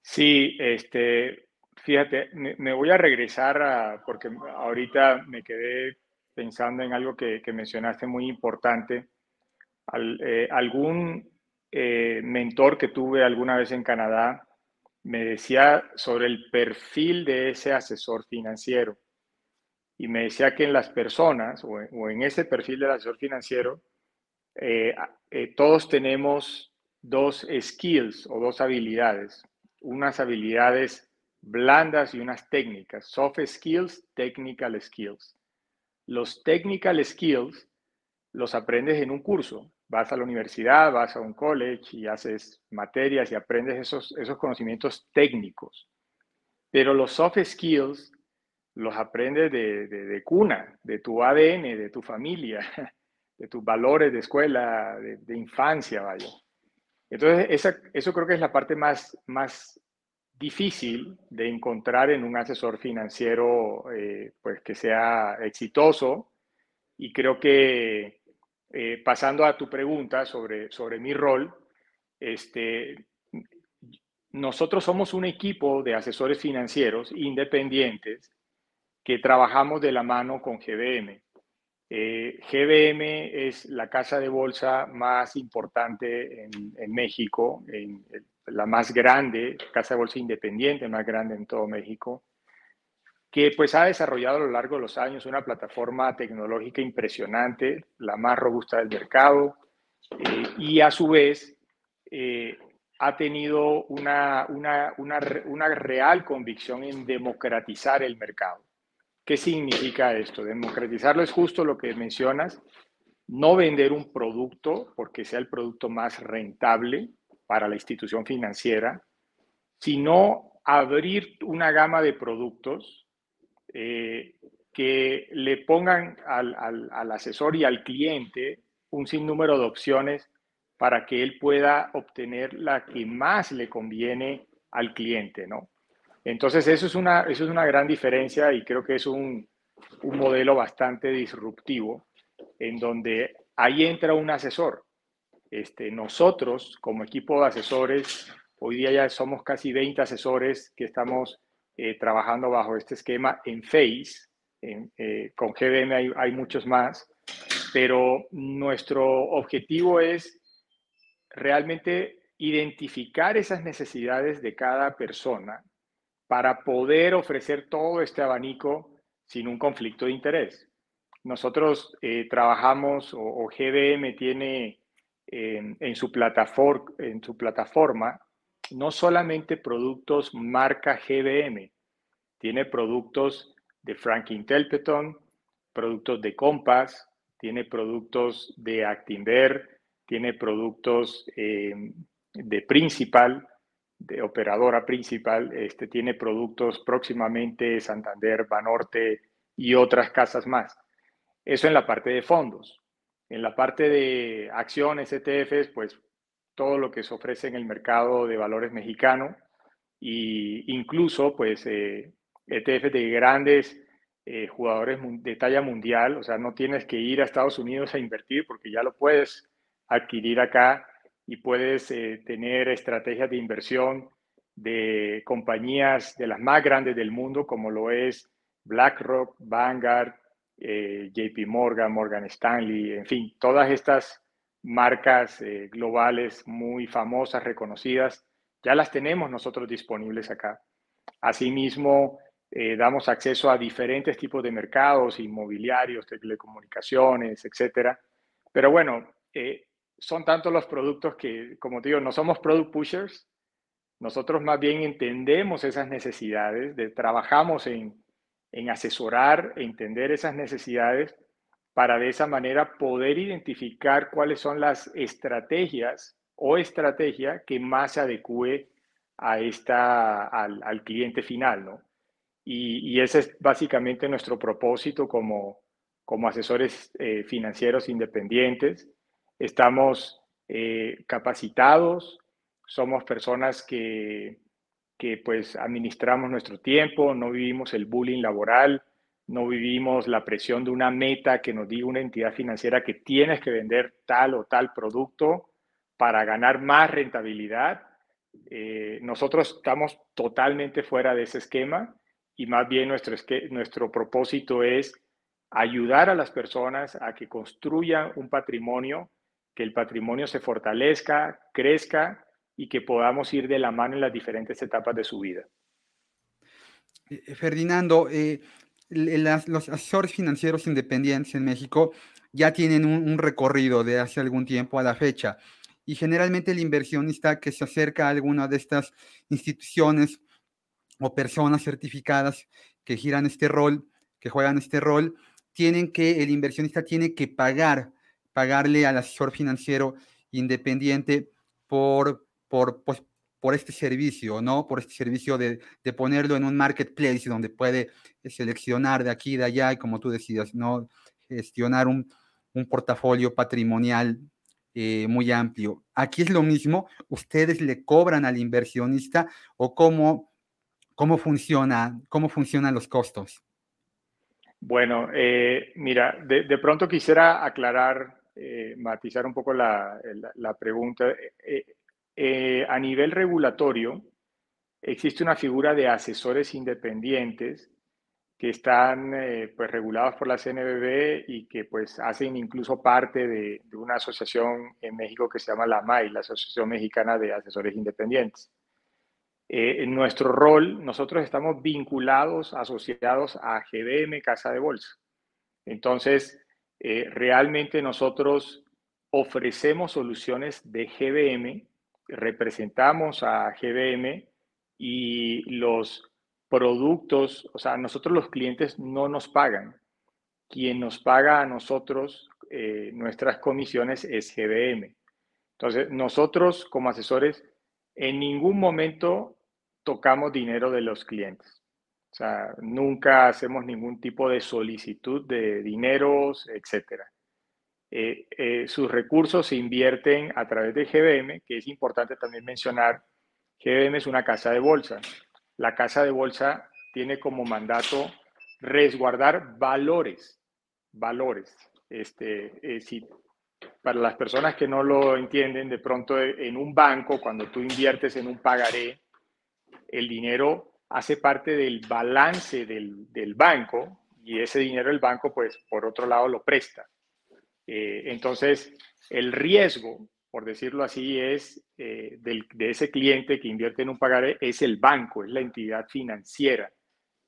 Sí, este, fíjate, me, voy a regresar a, porque ahorita me quedé pensando en algo que, mencionaste muy importante. Eh, algún, eh, mentor que tuve alguna vez en Canadá me decía sobre el perfil de ese asesor financiero. Y me decía que en las personas o en, ese perfil del asesor financiero, eh, eh, todos tenemos dos skills o dos habilidades, unas habilidades blandas y unas técnicas, soft skills, technical skills. Los technical skills los aprendes en un curso, vas a la universidad, vas a un college y haces materias y aprendes esos, esos conocimientos técnicos. Pero los soft skills los aprendes de, de, cuna, de tu ADN, de tu familia, de tus valores de escuela, de, infancia, vaya. Entonces, esa, eso creo que es la parte más, más difícil de encontrar en un asesor financiero eh, pues que sea exitoso y creo que eh, pasando a tu pregunta sobre, sobre mi rol, este, nosotros somos un equipo de asesores financieros independientes que trabajamos de la mano con GBM. Eh, GBM es la casa de bolsa más importante en, México, en, la más grande, casa de bolsa independiente más grande en todo México que pues ha desarrollado a lo largo de los años una plataforma tecnológica impresionante, la más robusta del mercado, eh, y a su vez eh, ha tenido una, una, una, una, real convicción en democratizar el mercado. ¿Qué significa esto? Democratizarlo es justo lo que mencionas, no vender un producto porque sea el producto más rentable para la institución financiera, sino abrir una gama de productos eh, que le pongan al, asesor y al cliente un sinnúmero de opciones para que él pueda obtener la que más le conviene al cliente, ¿no? Entonces, eso es una, eso es una gran diferencia y creo que es un, un modelo bastante disruptivo en donde ahí entra un asesor. Este, nosotros, como equipo de asesores, hoy día ya somos casi 20 asesores que estamos eh, trabajando bajo este esquema en Face. Eh, con GBM hay, hay, muchos más, pero nuestro objetivo es realmente identificar esas necesidades de cada persona para poder ofrecer todo este abanico sin un conflicto de interés. Nosotros eh, trabajamos, o, GBM tiene en, su plataforma, no solamente productos marca GBM, tiene productos de Franklin Templeton, productos de Compass, tiene productos de Actinver, tiene productos em, de Principal, de operadora principal, este, tiene productos próximamente Santander, Banorte y otras casas más. Eso en la parte de fondos. En la parte de acciones, ETFs, pues todo lo que se ofrece en el mercado de valores mexicano e incluso pues eh, ETF de grandes eh, jugadores de talla mundial, o sea, no tienes que ir a Estados Unidos a invertir porque ya lo puedes adquirir acá y puedes eh, tener estrategias de inversión de compañías de las más grandes del mundo como lo es BlackRock, Vanguard, JP Morgan, Morgan Stanley, en fin, todas estas marcas eh, globales muy famosas, reconocidas, ya las tenemos nosotros disponibles acá. Asimismo, eh, damos acceso a diferentes tipos de mercados, inmobiliarios, telecomunicaciones, etcétera. Pero bueno, eh, son tantos los productos que, como te digo, no somos product pushers. Nosotros más bien entendemos esas necesidades, de, trabajamos en, en asesorar, entender esas necesidades para de esa manera poder identificar cuáles son las estrategias o estrategia que más se adecue a esta, al, cliente final, ¿no? Y, ese es básicamente nuestro propósito como, como asesores eh, financieros independientes. Estamos eh, capacitados, somos personas que, que pues administramos nuestro tiempo, no vivimos el bullying laboral, no vivimos la presión de una meta que nos diga una entidad financiera que tienes que vender tal o tal producto para ganar más rentabilidad. Eh, nosotros estamos totalmente fuera de ese esquema y más bien nuestro, nuestro propósito es ayudar a las personas a que construyan un patrimonio que el patrimonio se fortalezca, crezca y que podamos ir de la mano en las diferentes etapas de su vida. Eh, Ferdinando, eh, los asesores financieros independientes en México ya tienen un, recorrido de hace algún tiempo a la fecha y generalmente el inversionista que se acerca a alguna de estas instituciones o personas certificadas que giran este rol, que juegan este rol, tienen que, el inversionista tiene que pagar, pagarle al asesor financiero independiente por, por, pues, por este servicio, ¿no? Por este servicio de, de, ponerlo en un marketplace donde puede seleccionar de aquí y de allá y como tú decías, ¿no? Gestionar un, un portafolio patrimonial eh, muy amplio. Aquí es lo mismo, ustedes le cobran al inversionista o cómo, cómo, funciona, cómo funcionan los costos. Bueno, eh, mira, de, pronto quisiera aclarar, eh, matizar un poco la, la pregunta. a nivel regulatorio, existe una figura de asesores independientes que están eh, pues regulados por la CNBB y que pues hacen incluso parte de, una asociación en México que se llama la MAI, la Asociación Mexicana de Asesores Independientes. Eh, en nuestro rol, nosotros estamos vinculados, asociados a GBM Casa de Bolsa. Entonces, eh, realmente nosotros ofrecemos soluciones de GBM, representamos a GBM y los productos, o sea, nosotros los clientes no nos pagan. Quien nos paga a nosotros eh, nuestras comisiones es GBM. Entonces, nosotros como asesores en ningún momento tocamos dinero de los clientes. O sea, nunca hacemos ningún tipo de solicitud de dineros, etc. Eh, eh, sus recursos se invierten a través de GBM, que es importante también mencionar. GBM es una casa de bolsa la casa de bolsa tiene como mandato resguardar valores, valores. Este, eh, si, para las personas que no lo entienden, de pronto en un banco, cuando tú inviertes en un pagaré, el dinero hace parte del balance del, banco y ese dinero el banco, pues, por otro lado, lo presta. Eh, entonces, el riesgo por decirlo así, es eh, de ese cliente que invierte en un pagaré, es el banco, es la entidad financiera,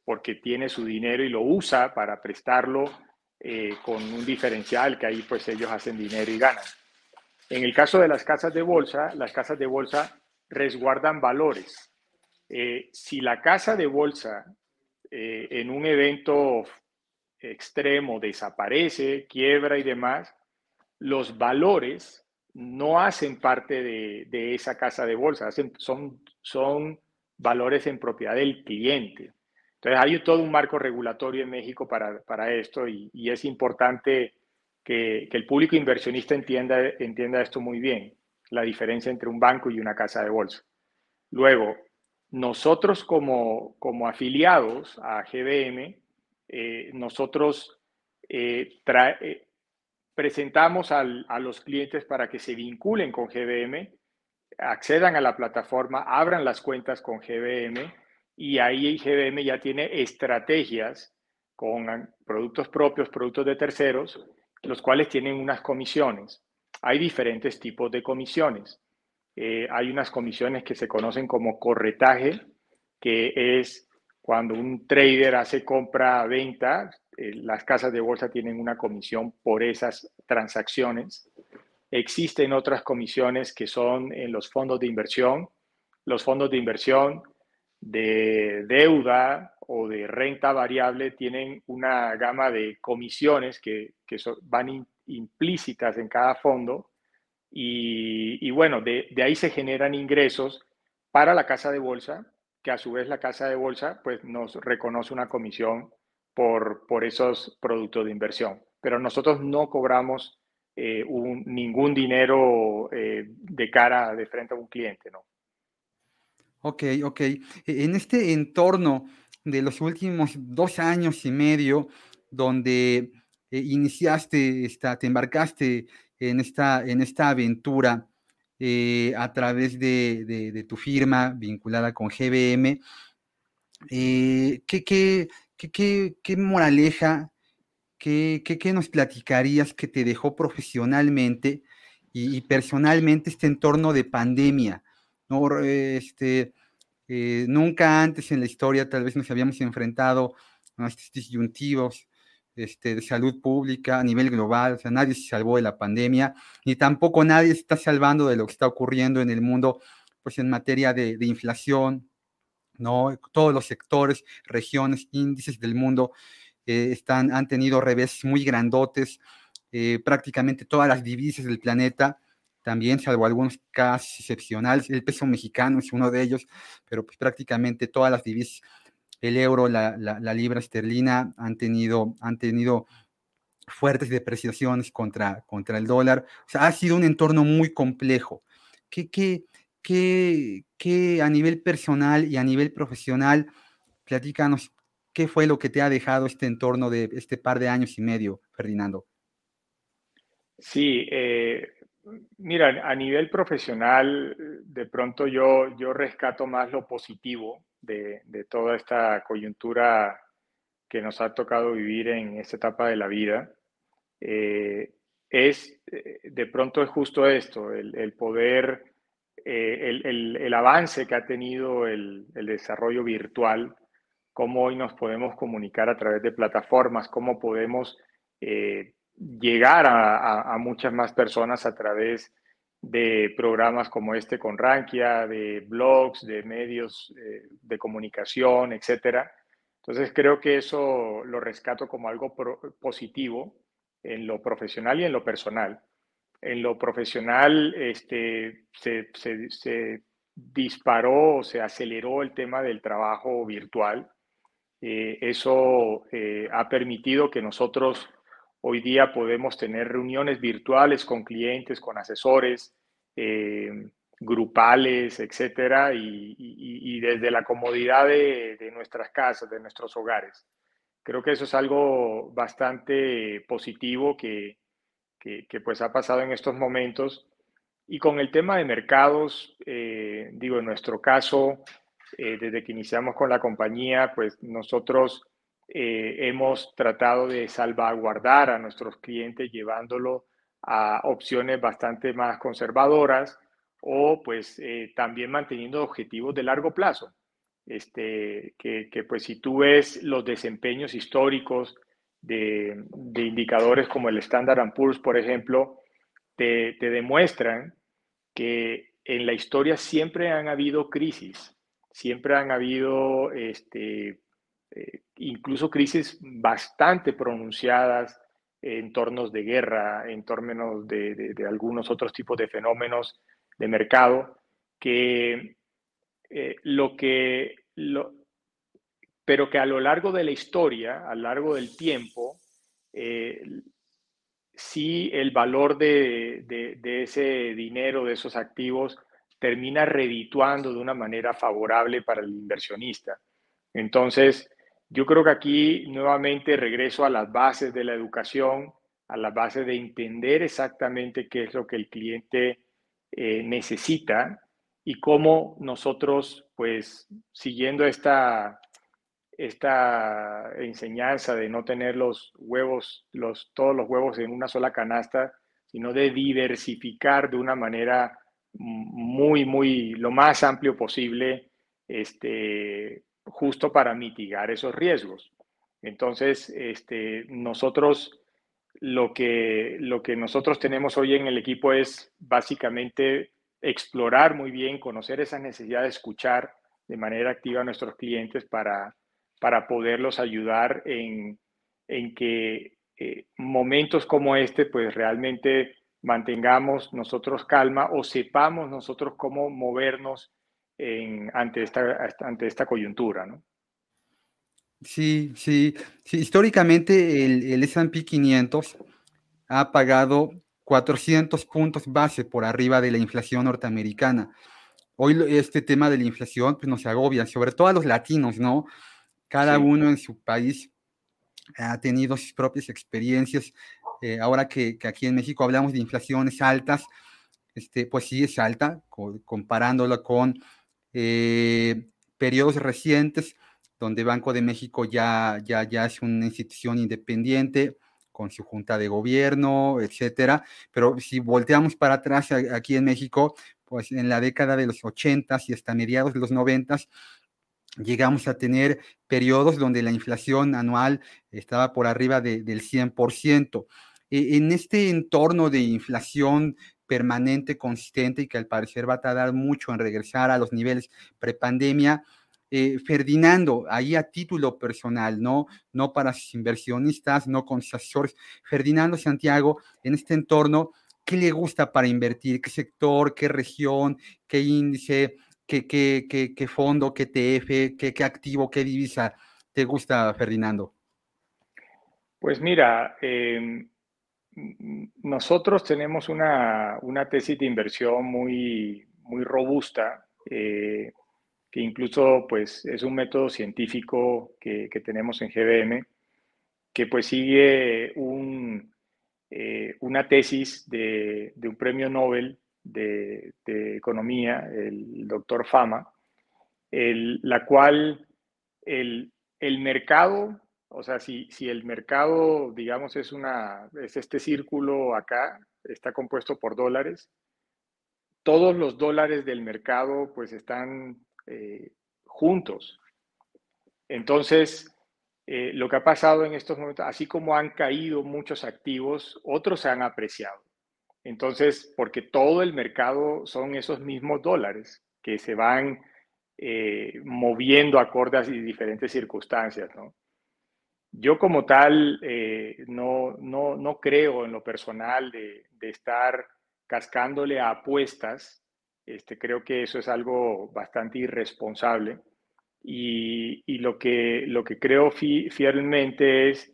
porque tiene su dinero y lo usa para prestarlo eh, con un diferencial que ahí pues ellos hacen dinero y ganan. En el caso de las casas de bolsa, las casas de bolsa resguardan valores. Eh, si la casa de bolsa en un evento extremo desaparece, quiebra y demás, los valores no hacen parte de, esa casa de bolsa, son, son valores en propiedad del cliente. Entonces hay todo un marco regulatorio en México para, esto y, es importante que, el público inversionista entienda, entienda esto muy bien, la diferencia entre un banco y una casa de bolsa. Luego, nosotros como, como afiliados a GBM, eh, nosotros eh, eh, presentamos a los clientes para que se vinculen con GBM, accedan a la plataforma, abran las cuentas con GBM y ahí GBM ya tiene estrategias con productos propios, productos de terceros, los cuales tienen unas comisiones. Hay diferentes tipos de comisiones. Eh, hay unas comisiones que se conocen como corretaje, que es cuando un trader hace compra-venta, eh, las casas de bolsa tienen una comisión por esas transacciones. Existen otras comisiones que son en los fondos de inversión. Los fondos de inversión de deuda o de renta variable tienen una gama de comisiones que, van implícitas en cada fondo y, bueno, de, ahí se generan ingresos para la casa de bolsa, que a su vez la casa de bolsa pues nos reconoce una comisión por, esos productos de inversión. Pero nosotros no cobramos eh, ningún dinero eh, de cara de frente a un cliente, ¿no? Ok, ok. E, en este entorno de los últimos dos años y medio, donde eh, iniciaste, esta, te embarcaste en esta, en esta aventura a través de, tu firma vinculada con GBM, ¿qué, qué, ¿Qué, moraleja, qué, qué, nos platicarías que te dejó profesionalmente y, personalmente este entorno de pandemia. ¿no? Este, eh, nunca antes en la historia tal vez nos habíamos enfrentado a estos disyuntivos este, de salud pública a nivel global, o sea, nadie se salvó de la pandemia, ni tampoco nadie está salvando de lo que está ocurriendo en el mundo, pues en materia de, inflación, ¿no? Todos los sectores, regiones, índices del mundo eh, están, han tenido revés muy grandotes, eh, prácticamente todas las divisas del planeta, también, salvo algunos casos excepcionales, el peso mexicano es uno de ellos, pero pues prácticamente todas las divisas el euro, la, libra esterlina han tenido, han tenido fuertes depreciaciones contra, contra el dólar. Ha sido un entorno muy complejo. ¿Qué, qué, qué, a nivel personal y a nivel profesional, platícanos, qué fue lo que te ha dejado este entorno de este par de años y medio, Ferdinando? Sí, eh, mira, a nivel profesional, de pronto yo, yo rescato más lo positivo de, toda esta coyuntura que nos ha tocado vivir en esta etapa de la vida, eh, es, eh, de pronto es justo esto, el, poder, eh, el, avance que ha tenido el, desarrollo virtual, cómo hoy nos podemos comunicar a través de plataformas, cómo podemos llegar a, a, muchas más personas a través de programas como este con Rankia, de blogs, de medios eh, de comunicación, etcétera. Entonces creo que eso lo rescato como algo positivo en lo profesional y en lo personal. En lo profesional este, se, disparó, se aceleró el tema del trabajo virtual. Eh, eso eh, ha permitido que nosotros Hoy día podemos tener reuniones virtuales con clientes, con asesores, eh, grupales, etcétera, y, desde la comodidad de, nuestras casas, de nuestros hogares. Creo que eso es algo bastante positivo que, pues ha pasado en estos momentos. Y con el tema de mercados, eh, digo, en nuestro caso, eh, desde que iniciamos con la compañía, pues nosotros eh, hemos tratado de salvaguardar a nuestros clientes llevándolo a opciones bastante más conservadoras o pues eh, también manteniendo objetivos de largo plazo. Este, que, pues si tú ves los desempeños históricos de, indicadores como el Standard Poor's, por ejemplo, te, te demuestran que en la historia siempre han habido crisis, siempre han habido este, eh, incluso crisis bastante pronunciadas en tornos de guerra, en términos de, algunos otros tipos de fenómenos de mercado, que eh, lo que, pero que a lo largo de la historia, a lo largo del tiempo, eh, sí el valor de, de, ese dinero, de esos activos, termina redituando de una manera favorable para el inversionista. Entonces, yo creo que aquí nuevamente regreso a las bases de la educación, a las bases de entender exactamente qué es lo que el cliente eh, necesita y cómo nosotros, pues, siguiendo esta, esta enseñanza de no tener los huevos, los, todos los huevos en una sola canasta, sino de diversificar de una manera muy, muy, lo más amplio posible, este, justo para mitigar esos riesgos. Entonces, este, nosotros lo que, lo que nosotros tenemos hoy en el equipo es básicamente explorar muy bien, conocer esas necesidades, escuchar de manera activa a nuestros clientes para, para poderlos ayudar en, en que eh, momentos como este, pues realmente mantengamos nosotros calma o sepamos nosotros cómo movernos ante, esta, ante esta coyuntura, ¿no? Sí, sí, Históricamente el, el S&P 500 ha pagado 400 puntos base por arriba de la inflación norteamericana. Hoy este tema de la inflación pues, nos agobia, sobre todo a los latinos, ¿no? Cada uno en su país ha tenido sus propias experiencias. Eh, ahora que, que, aquí en México hablamos de inflaciones altas, este, pues sí es alta, comparándola con eh, periodos recientes donde Banco de México ya, ya, ya es una institución independiente, con su junta de gobierno, etcétera. Pero si volteamos para atrás aquí en México, pues en la década de los 80 y hasta mediados de los 90 llegamos a tener periodos donde la inflación anual estaba por arriba del 100%. E, en este entorno de inflación permanente, consistente y que al parecer va a tardar mucho en regresar a los niveles prepandemia, eh, Ferdinando, ahí a título personal, no, no para sus inversionistas, no con sus asesores, Ferdinando Santiago, en este entorno, ¿qué le gusta para invertir? ¿Qué sector, qué región, qué índice, qué, qué, qué, qué fondo, qué TF, qué, qué activo, qué divisa te gusta, Ferdinando? Pues mira, em, nosotros tenemos una, una, tesis de inversión muy, muy robusta. Eh, que incluso pues es un método científico que, tenemos en GBM, que pues sigue eh, una tesis de, un premio Nobel de, Economía, el doctor Fama, la cual el, mercado, o sea, si, si el mercado, digamos, es, una, es este círculo acá, está compuesto por dólares, todos los dólares del mercado pues están eh, juntos. Entonces, eh, lo que ha pasado en estos momentos, así como han caído muchos activos, otros se han apreciado. Entonces, porque todo el mercado son esos mismos dólares que se van eh, moviendo acorde a diferentes circunstancias, Yo como tal no, no, creo en lo personal de, de estar cascándole a apuestas este, creo que eso es algo bastante irresponsable y, lo, que, lo que creo fielmente es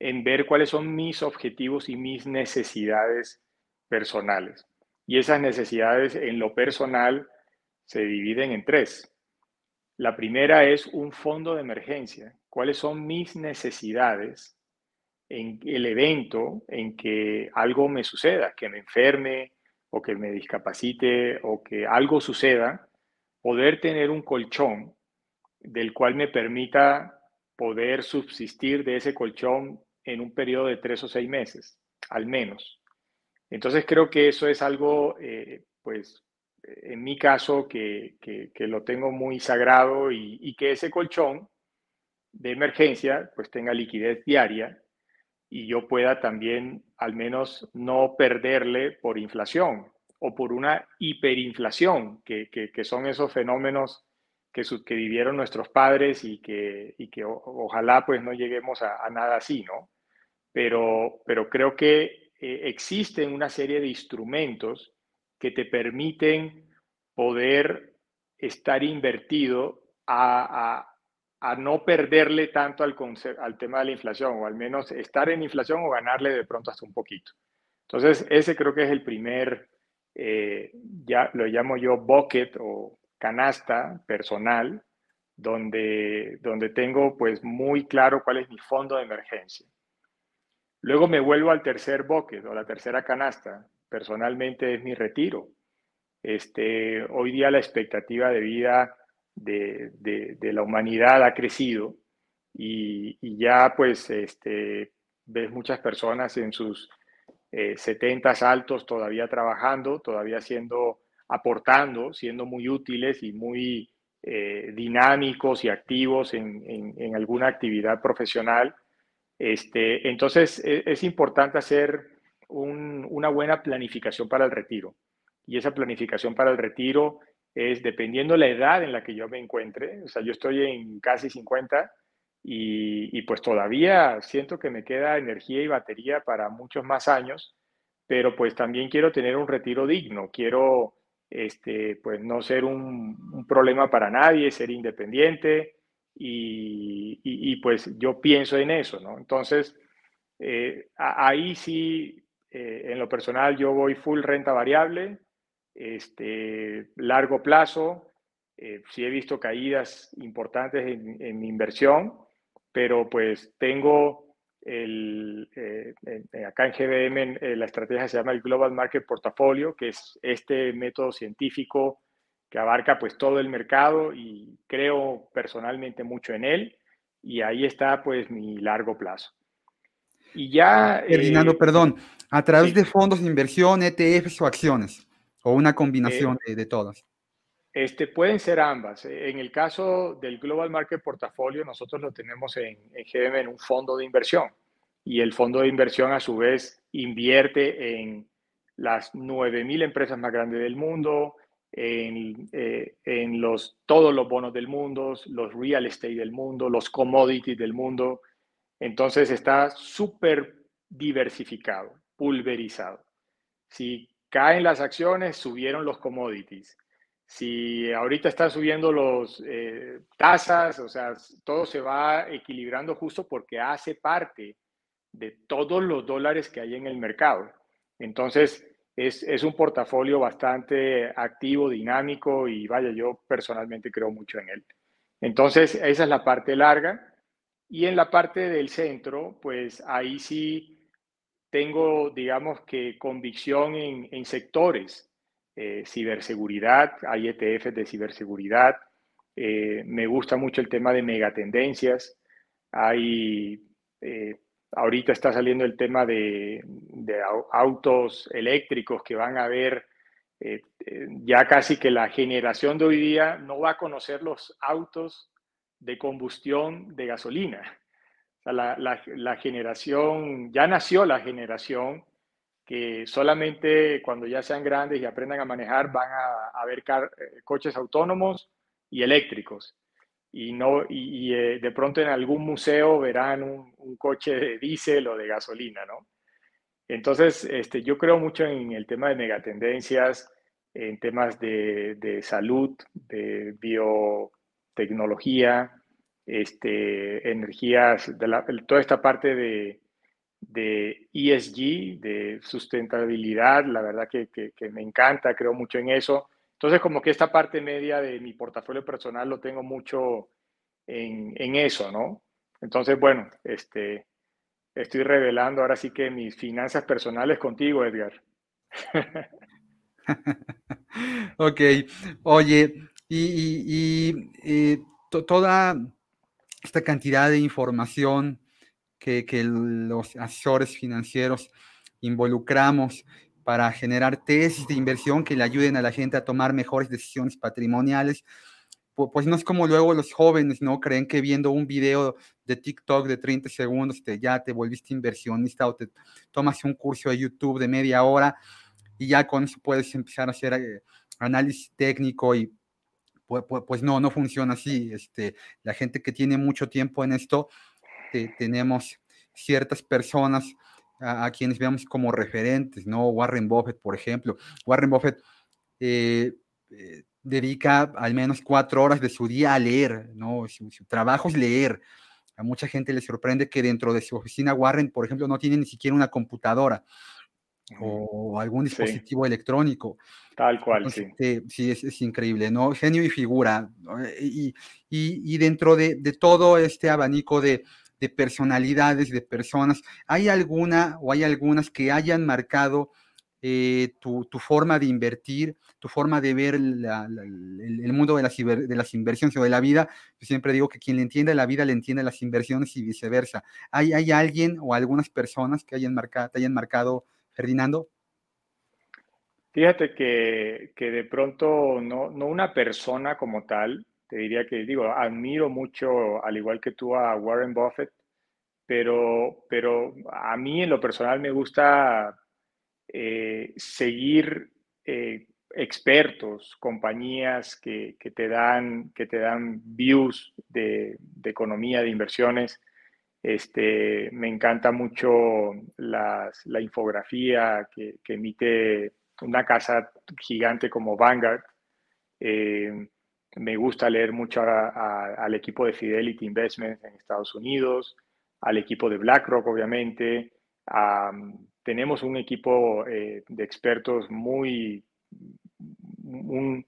en ver cuáles son mis objetivos y mis necesidades personales. Y esas necesidades en lo personal se dividen en tres. La primera es un fondo de emergencia. ¿Cuáles son mis necesidades en el evento en que algo me suceda, que me enferme, o que me discapacite o que algo suceda, poder tener un colchón del cual me permita poder subsistir de ese colchón en un periodo de tres o seis meses, al menos. Entonces creo que eso es algo, eh, pues, en mi caso, que, que, lo tengo muy sagrado y, y, que ese colchón de emergencia, pues, tenga liquidez diaria y yo pueda también al menos no perderle por inflación o por una hiperinflación, que, que, son esos fenómenos que, que, vivieron nuestros padres y que, y que ojalá pues no lleguemos a, nada así, ¿no? Pero, pero creo que eh, existen una serie de instrumentos que te permiten poder estar invertido a no perderle tanto al, al tema de la inflación, o al menos estar en inflación o ganarle de pronto hasta un poquito. Entonces, ese creo que es el primer, eh, ya lo llamo yo bucket o canasta personal, donde, donde tengo pues muy claro cuál es mi fondo de emergencia. Luego me vuelvo al tercer bucket o la tercera canasta. Personalmente es mi retiro. Este, hoy día la expectativa de vida de, la humanidad ha crecido y, ya pues este, ves muchas personas en sus eh, 70 altos todavía trabajando, todavía siendo, aportando, siendo muy útiles y muy eh, dinámicos y activos en, alguna actividad profesional. Este, entonces e, es, importante hacer una buena planificación para el retiro. Y esa planificación para el retiro es dependiendo la edad en la que yo me encuentre, o sea, yo estoy en casi 50 y, pues todavía siento que me queda energía y batería para muchos más años, pero pues también quiero tener un retiro digno, quiero este, pues no ser un, problema para nadie, ser independiente y, pues yo pienso en eso, ¿no? Entonces, eh, ahí sí, eh, en lo personal yo voy full renta variable, este, largo plazo. Eh, sí he visto caídas importantes en, mi inversión, pero pues tengo el, eh, acá en GBM eh, la estrategia se llama el Global Market Portfolio, que es este método científico que abarca pues todo el mercado y creo personalmente mucho en él y ahí está pues mi largo plazo. Y ya... Ferdinando, eh, perdón, a través de fondos de inversión, ETFs o acciones, o una combinación eh, de, todas. Este, pueden ser ambas. En el caso del Global Market Portafolio, nosotros lo tenemos en, en GM en un fondo de inversión. Y el fondo de inversión, a su vez, invierte en las 9.000 empresas más grandes del mundo, en, eh, en, los, todos los bonos del mundo, los real estate del mundo, los commodities del mundo. Entonces está súper diversificado, pulverizado. Si caen las acciones, subieron los commodities. Si ahorita están subiendo los eh, tasas, o sea, todo se va equilibrando justo porque hace parte de todos los dólares que hay en el mercado. Entonces, es, un portafolio bastante activo, dinámico y vaya, yo personalmente creo mucho en él. Entonces, esa es la parte larga. Y en la parte del centro, pues ahí sí tengo, digamos que, convicción en, sectores. Eh, ciberseguridad, hay ETFs de ciberseguridad. Eh, me gusta mucho el tema de megatendencias. Hay eh, Ahorita está saliendo el tema de, autos eléctricos que van a ver ya casi que la generación de hoy día no va a conocer los autos de combustión de gasolina. La, generación, ya nació la generación que solamente cuando ya sean grandes y aprendan a manejar van a, ver eh, coches autónomos y eléctricos y, no, y, eh, de pronto en algún museo verán un, coche de diésel o de gasolina, ¿no? Entonces, este, yo creo mucho en el tema de megatendencias, en temas de, de salud, de biotecnología, este, energías, de toda esta parte de, de, ESG, de sustentabilidad, la verdad que, que, me encanta, creo mucho en eso. Entonces, como que esta parte media de mi portafolio personal lo tengo mucho en, eso, ¿no? Entonces, bueno, este, estoy revelando ahora sí que mis finanzas personales contigo, Edgar. ok, oye, y, eh, toda esta cantidad de información que, que los asesores financieros involucramos para generar tesis de inversión que le ayuden a la gente a tomar mejores decisiones patrimoniales. Pues no es como luego los jóvenes, ¿no? Creen que viendo un video de TikTok de 30 segundos ya te volviste inversionista o te tomas un curso de YouTube de media hora y ya con eso puedes empezar a hacer eh, análisis técnico y pues, no, no funciona así. Este, la gente que tiene mucho tiempo en esto, tenemos ciertas personas a, quienes veamos como referentes, ¿no? Warren Buffett, por ejemplo. Warren Buffett eh, eh, dedica al menos cuatro horas de su día a leer, ¿no? Su, trabajo es leer. A mucha gente le sorprende que dentro de su oficina Warren, por ejemplo, no tiene ni siquiera una computadora o algún dispositivo electrónico. Tal cual, sí. sí, es, increíble, ¿no? Genio y figura. Y, y, dentro de, de, todo este abanico de, de personalidades, de personas. ¿Hay alguna o hay algunas que hayan marcado eh, tu, forma de invertir, tu forma de ver el, mundo de las, de las inversiones o de la vida? Yo siempre digo que quien le entiende la vida le entiende las inversiones y viceversa. ¿Hay, hay alguien o algunas personas que hayan marcado, te hayan marcado, Ferdinando? Fíjate que, que de pronto no, no una persona como tal, te diría que, digo, admiro mucho, al igual que tú, a Warren Buffett, pero, pero a mí en lo personal me gusta eh, seguir eh, expertos, compañías que, que, te dan, que te dan views de, de economía, de inversiones. Este, me encanta mucho la infografía que, emite una casa gigante como Vanguard. Eh, me gusta leer mucho al equipo de Fidelity Investments en Estados Unidos, al equipo de BlackRock, obviamente. tenemos un equipo eh, de expertos muy, un,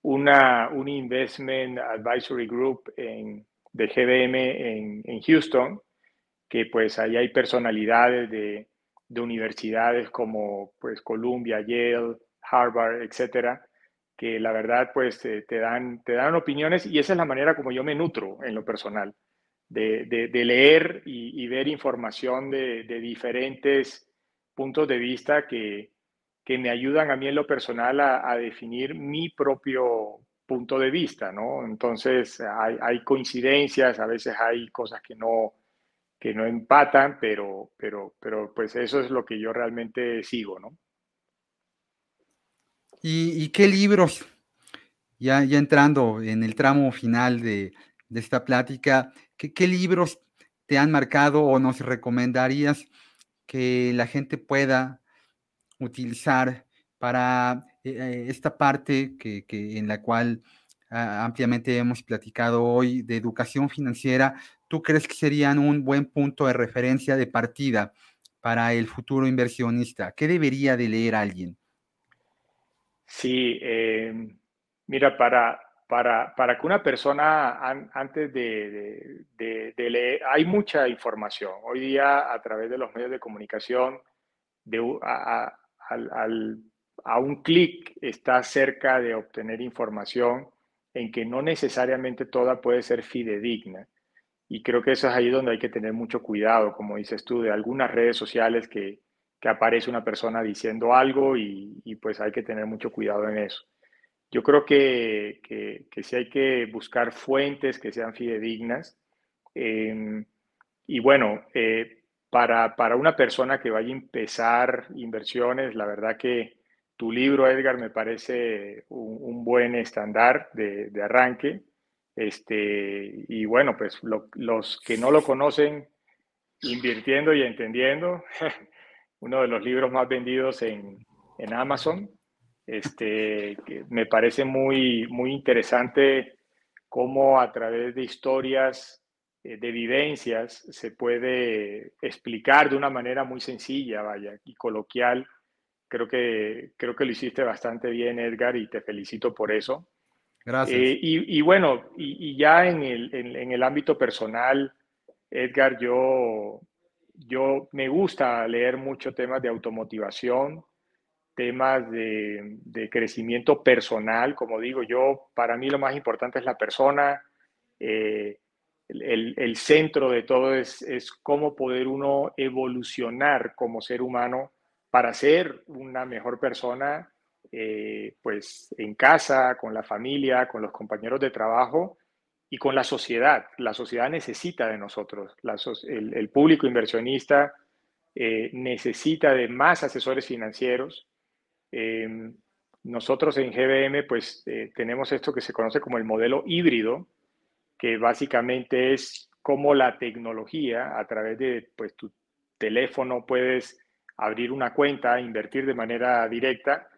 una, un investment advisory group en, de GBM en, Houston, que pues ahí hay personalidades de, de universidades como pues Columbia, Yale, Harvard, etcétera, que la verdad pues te, dan, te dan opiniones y esa es la manera como yo me nutro en lo personal. de, leer y, ver información de, diferentes puntos de vista que, que, me ayudan a mí en lo personal a, definir mi propio punto de vista, ¿no? Entonces hay, hay, coincidencias, a veces hay cosas que no, que no empatan, pero, pero, pero pues eso es lo que yo realmente sigo, ¿no? ¿Y, qué libros, ya, ya entrando en el tramo final de, de esta plática, ¿qué, libros te han marcado o nos recomendarías que la gente pueda utilizar para eh, esta parte que, en la cual ah, ampliamente hemos platicado hoy de educación financiera, ¿tú crees que serían un buen punto de referencia de partida para el futuro inversionista? ¿Qué debería de leer alguien? Sí, em, mira, para, para, para que una persona antes de, de, leer, hay mucha información. Hoy día a través de los medios de comunicación, de, a, a un clic está cerca de obtener información en que no necesariamente toda puede ser fidedigna. Y creo que eso es ahí donde hay que tener mucho cuidado, como dices tú, de algunas redes sociales que, que aparece una persona diciendo algo y, y, pues hay que tener mucho cuidado en eso. Yo creo que, que, que sí hay que buscar fuentes que sean fidedignas. Em, y bueno, eh, para, para, una persona que vaya a empezar inversiones, la verdad que tu libro, Edgar, me parece un, buen estándar de, de, arranque. Este, y bueno, pues los que no lo conocen, invirtiendo y entendiendo, uno de los libros más vendidos en, en Amazon. Este, me parece muy, muy interesante cómo a través de historias, eh, de vivencias, se puede explicar de una manera muy sencilla, vaya, y coloquial. Creo que, creo que lo hiciste bastante bien, Edgar, y te felicito por eso. Gracias. Eh, y, bueno, y, ya en el, en el ámbito personal, Edgar, yo, yo me gusta leer mucho temas de automotivación, temas de, crecimiento personal, como digo yo, para mí lo más importante es la persona, eh, el, centro de todo es, es, cómo poder uno evolucionar como ser humano para ser una mejor persona, eh, pues en casa, con la familia, con los compañeros de trabajo y con la sociedad. La sociedad necesita de nosotros, el, público inversionista eh, necesita de más asesores financieros, Em, nosotros en GBM pues eh, tenemos esto que se conoce como el modelo híbrido, que básicamente es como la tecnología a través de pues, tu teléfono puedes abrir una cuenta, invertir de manera directa,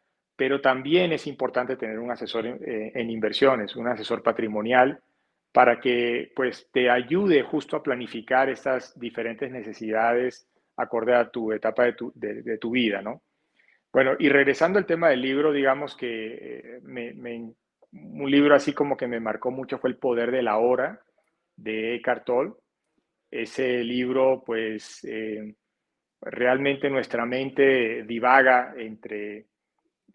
pero también es importante tener un asesor en, eh, en inversiones, un asesor patrimonial, para que pues te ayude justo a planificar estas diferentes necesidades acorde a tu etapa de tu, de, de tu vida, ¿no? Bueno, y regresando al tema del libro, digamos que eh, un libro así como que me marcó mucho fue El Poder de la Hora de Eckhart Tolle. Ese libro, pues, eh, realmente nuestra mente divaga entre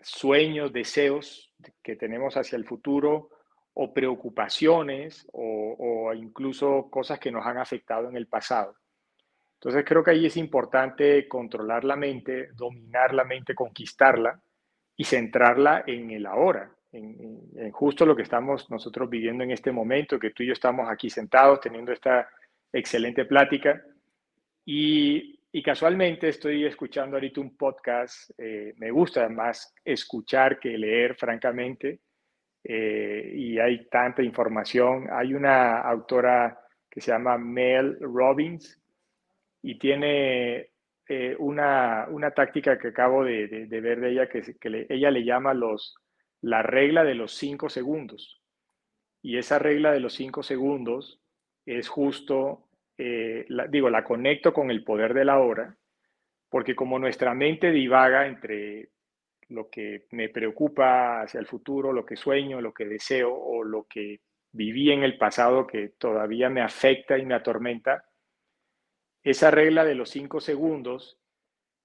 sueños, deseos que tenemos hacia el futuro o preocupaciones o incluso cosas que nos han afectado en el pasado. Entonces creo que ahí es importante controlar la mente, dominar la mente, conquistarla y centrarla en el ahora, en, justo lo que estamos nosotros viviendo en este momento, que tú y yo estamos aquí sentados teniendo esta excelente plática. Y, casualmente estoy escuchando ahorita un podcast, eh, me gusta más escuchar que leer, francamente, eh, y hay tanta información. Hay una autora que se llama Mel Robbins, y tiene eh, una, táctica que acabo de, ver de ella que, ella le llama los, la regla de los cinco segundos. Y esa regla de los cinco segundos es justo, eh, digo, la conecto con el poder de la hora, porque como nuestra mente divaga entre lo que me preocupa hacia el futuro, lo que sueño, lo que deseo o lo que viví en el pasado que todavía me afecta y me atormenta, esa regla de los cinco segundos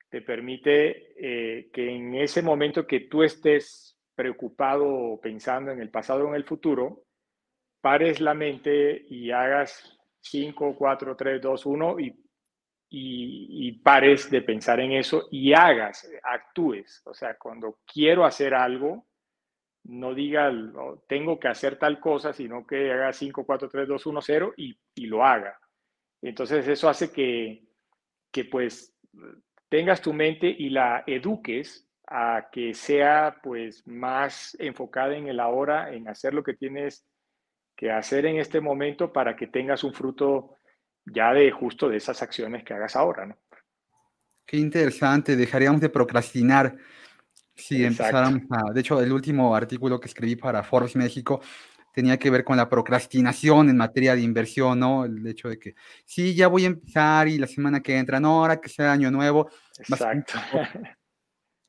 te permite eh, que en ese momento que tú estés preocupado o pensando en el pasado o en el futuro, pares la mente y hagas 5, 4, 3, 2, 1 y, y, pares de pensar en eso y hagas, actúes. O sea, cuando quiero hacer algo, no diga tengo que hacer tal cosa, sino que haga 5, 4, 3, 2, 1, 0 y, y lo haga. Entonces eso hace que, que pues tengas tu mente y la eduques a que sea pues más enfocada en el ahora, en hacer lo que tienes que hacer en este momento para que tengas un fruto ya de justo de esas acciones que hagas ahora, ¿no? Qué interesante, dejaríamos de procrastinar si empezáramos a... De hecho, el último artículo que escribí para Forbes México tenía que ver con la procrastinación en materia de inversión, ¿no? El hecho de que, sí, ya voy a empezar y la semana que entra, no, ahora que sea año nuevo. Exacto.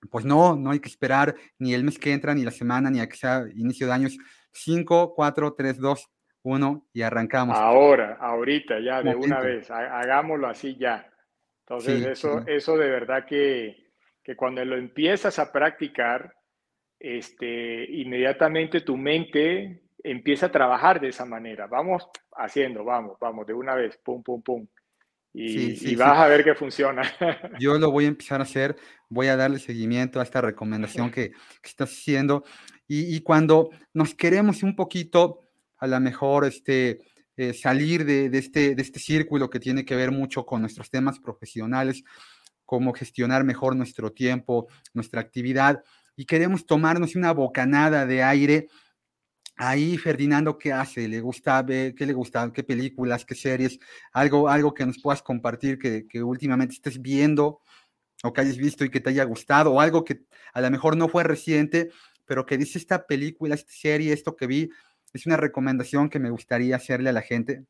Pues no, no hay que esperar ni el mes que entra, ni la semana, ni a que sea inicio de años. 5, 4, 3, 2, 1 y arrancamos. Ahora, ahorita, ya de una vez, hagámoslo así ya. Entonces, eso, eso de verdad que, que cuando lo empiezas a practicar, este, inmediatamente tu mente empieza a trabajar de esa manera. Vamos haciendo, vamos, vamos, de una vez, pum, pum, pum. Y, vas a ver que funciona. Yo lo voy a empezar a hacer, voy a darle seguimiento a esta recomendación que, que estás haciendo. Y, cuando nos queremos un poquito, a lo mejor, este, eh, salir de, de, este, de este círculo que tiene que ver mucho con nuestros temas profesionales, cómo gestionar mejor nuestro tiempo, nuestra actividad, y queremos tomarnos una bocanada de aire Ahí Ferdinando, ¿qué hace? ¿Le gusta ver? ¿Qué le gusta? ¿Qué películas? ¿Qué series? Algo, algo que nos puedas compartir que, que últimamente estés viendo o que hayas visto y que te haya gustado o algo que a lo mejor no fue reciente, pero que dice esta película, esta serie, esto que vi, es una recomendación que me gustaría hacerle a la gente.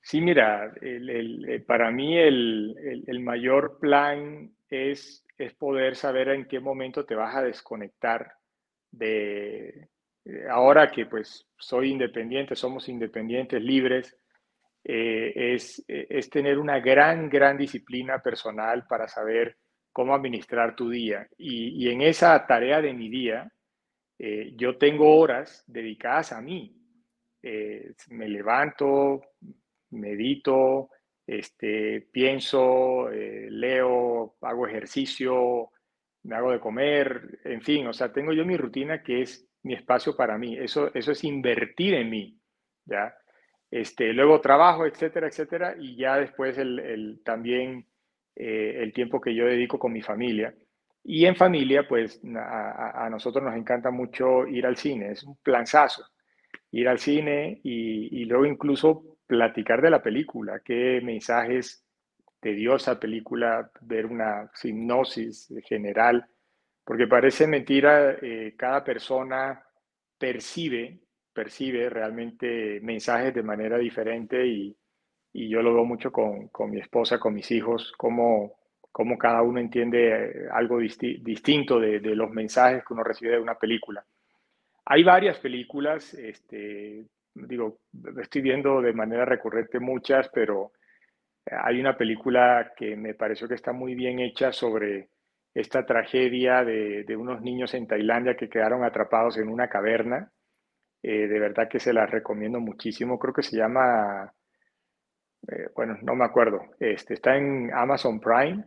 Sí, mira, eh, para mí el, el, mayor plan es, es poder saber en qué momento te vas a desconectar de, ahora que pues soy independiente, somos independientes, libres, eh, es, eh, es, tener una gran, gran disciplina personal para saber cómo administrar tu día. Y, en esa tarea de mi día, yo tengo horas dedicadas a mí. me levanto, medito, este, pienso, leo, hago ejercicio, me hago de comer, en fin, o sea, tengo yo mi rutina que es mi espacio para mí. Eso, eso es invertir en mí, ¿ya? Este, luego trabajo, etcétera, etcétera, y ya después el, también eh, el tiempo que yo dedico con mi familia. Y en familia, pues a, nosotros nos encanta mucho ir al cine, es un planzazo. Ir al cine y, y luego incluso platicar de la película, qué mensajes te dio esa película, ver una hipnosis general porque parece mentira, eh, cada persona percibe, percibe realmente mensajes de manera diferente y, y yo lo veo mucho con, con, mi esposa, con mis hijos, cómo, cómo cada uno entiende algo distinto de, de, los mensajes que uno recibe de una película. Hay varias películas, este, digo, estoy viendo de manera recurrente muchas, pero hay una película que me pareció que está muy bien hecha sobre esta tragedia de, unos niños en Tailandia que quedaron atrapados en una caverna. Eh, de verdad que se la recomiendo muchísimo. Creo que se llama, eh, bueno, no me acuerdo. Este, está en Amazon Prime.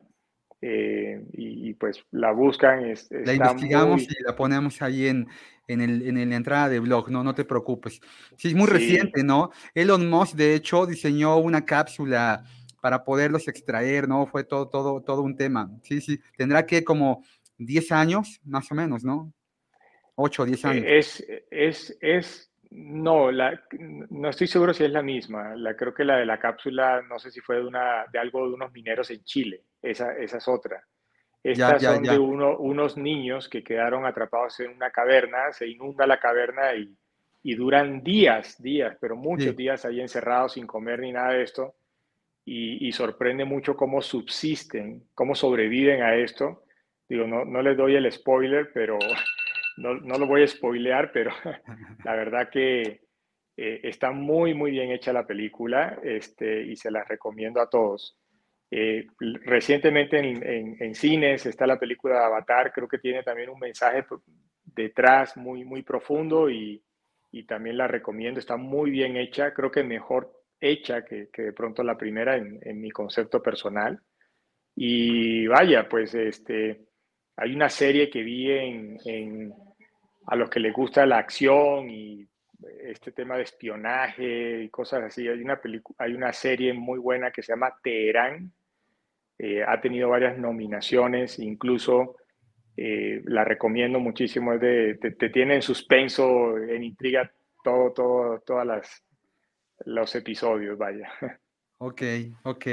Eh, y, pues la buscan. la investigamos y la ponemos ahí en, en, el, en, la entrada de blog, no, no te preocupes. Sí, es muy reciente, ¿no? Elon Musk, de hecho, diseñó una cápsula para poderlos extraer, ¿no? Fue todo, todo, todo un tema. Sí, sí, tendrá que como 10 años, más o menos, ¿no? 8 o 10 años. Es, es, es, no, la, no estoy seguro si es la misma. La, creo que la de la cápsula, no sé si fue de, una, de algo de unos mineros en Chile. Esa, esa es otra. Estas son de uno, unos niños que quedaron atrapados en una caverna, se inunda la caverna y, y duran días, días, pero muchos días ahí encerrados sin comer ni nada de esto y, sorprende mucho cómo subsisten, cómo sobreviven a esto. Digo, no, no les doy el spoiler, pero no, no lo voy a spoilear, pero la verdad que eh, está muy, muy bien hecha la película este, y se la recomiendo a todos. Eh, recientemente en, en, cines está la película de Avatar, creo que tiene también un mensaje detrás muy, muy profundo y, y también la recomiendo, está muy bien hecha, creo que mejor hecha que, de pronto la primera en, mi concepto personal. Y vaya, pues este, hay una serie que vi en, a los que les gusta la acción y este tema de espionaje y cosas así. Hay una, hay una serie muy buena que se llama Teherán. Eh, ha tenido varias nominaciones, incluso eh, la recomiendo muchísimo. de, te, tiene en suspenso, en intriga, todo, todo, todas las los episodios, vaya. Ok, ok.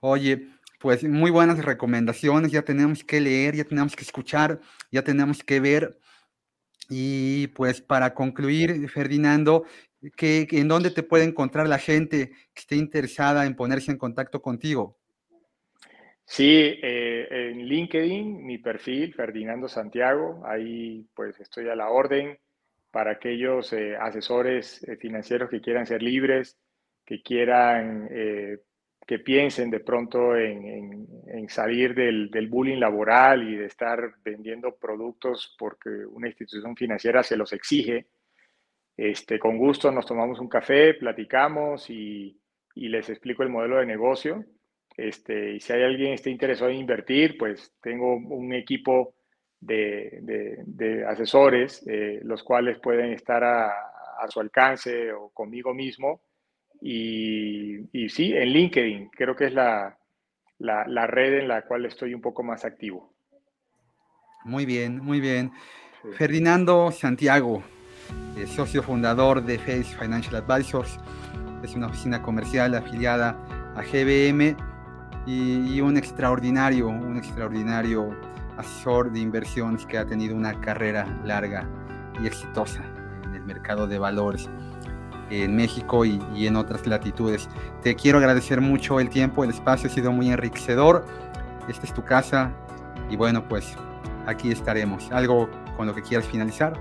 Oye, pues muy buenas recomendaciones. Ya tenemos que leer, ya tenemos que escuchar, ya tenemos que ver. Y pues para concluir, Ferdinando, ¿qué, ¿en dónde te puede encontrar la gente que esté interesada en ponerse en contacto contigo? Sí, eh, en LinkedIn, mi perfil, Ferdinando Santiago, ahí pues estoy a la orden para aquellos eh, asesores eh, financieros que quieran ser libres, que quieran, que piensen de pronto en, salir del, del, bullying laboral y de estar vendiendo productos porque una institución financiera se los exige. Este, con gusto nos tomamos un café, platicamos y, y les explico el modelo de negocio este, y si hay alguien que esté interesado en invertir, pues tengo un equipo de, asesores, eh, los cuales pueden estar a, su alcance o conmigo mismo. Y, y, sí, en LinkedIn, creo que es la, la, red en la cual estoy un poco más activo. Muy bien, muy bien. Ferdinando Santiago, eh, socio fundador de Face Financial Advisors, es una oficina comercial afiliada a GBM y, un extraordinario, un extraordinario asesor de inversiones que ha tenido una carrera larga y exitosa en el mercado de valores en México y, y, en otras latitudes. Te quiero agradecer mucho el tiempo, el espacio ha sido muy enriquecedor. Esta es tu casa y bueno, pues aquí estaremos. ¿Algo con lo que quieras finalizar?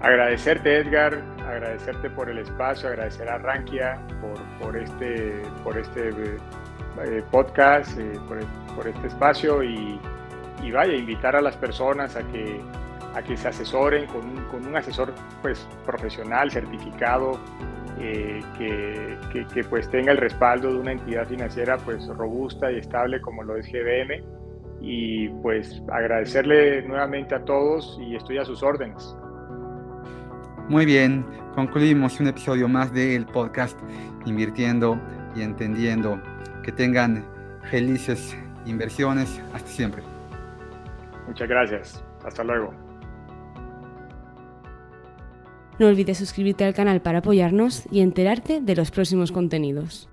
Agradecerte Edgar, agradecerte por el espacio, agradecer a Rankia por, por, este, por este eh, podcast, eh, por, este espacio y, vaya, invitar a las personas a que, a que se asesoren con un, con un asesor pues, profesional, certificado, eh, que, que, pues tenga el respaldo de una entidad financiera pues robusta y estable como lo es GBM y pues agradecerle nuevamente a todos y estoy a sus órdenes. Muy bien, concluimos un episodio más del podcast Invirtiendo y Entendiendo que tengan felices inversiones. Hasta siempre. Muchas gracias. Hasta luego. No olvides suscribirte al canal para apoyarnos y enterarte de los próximos contenidos.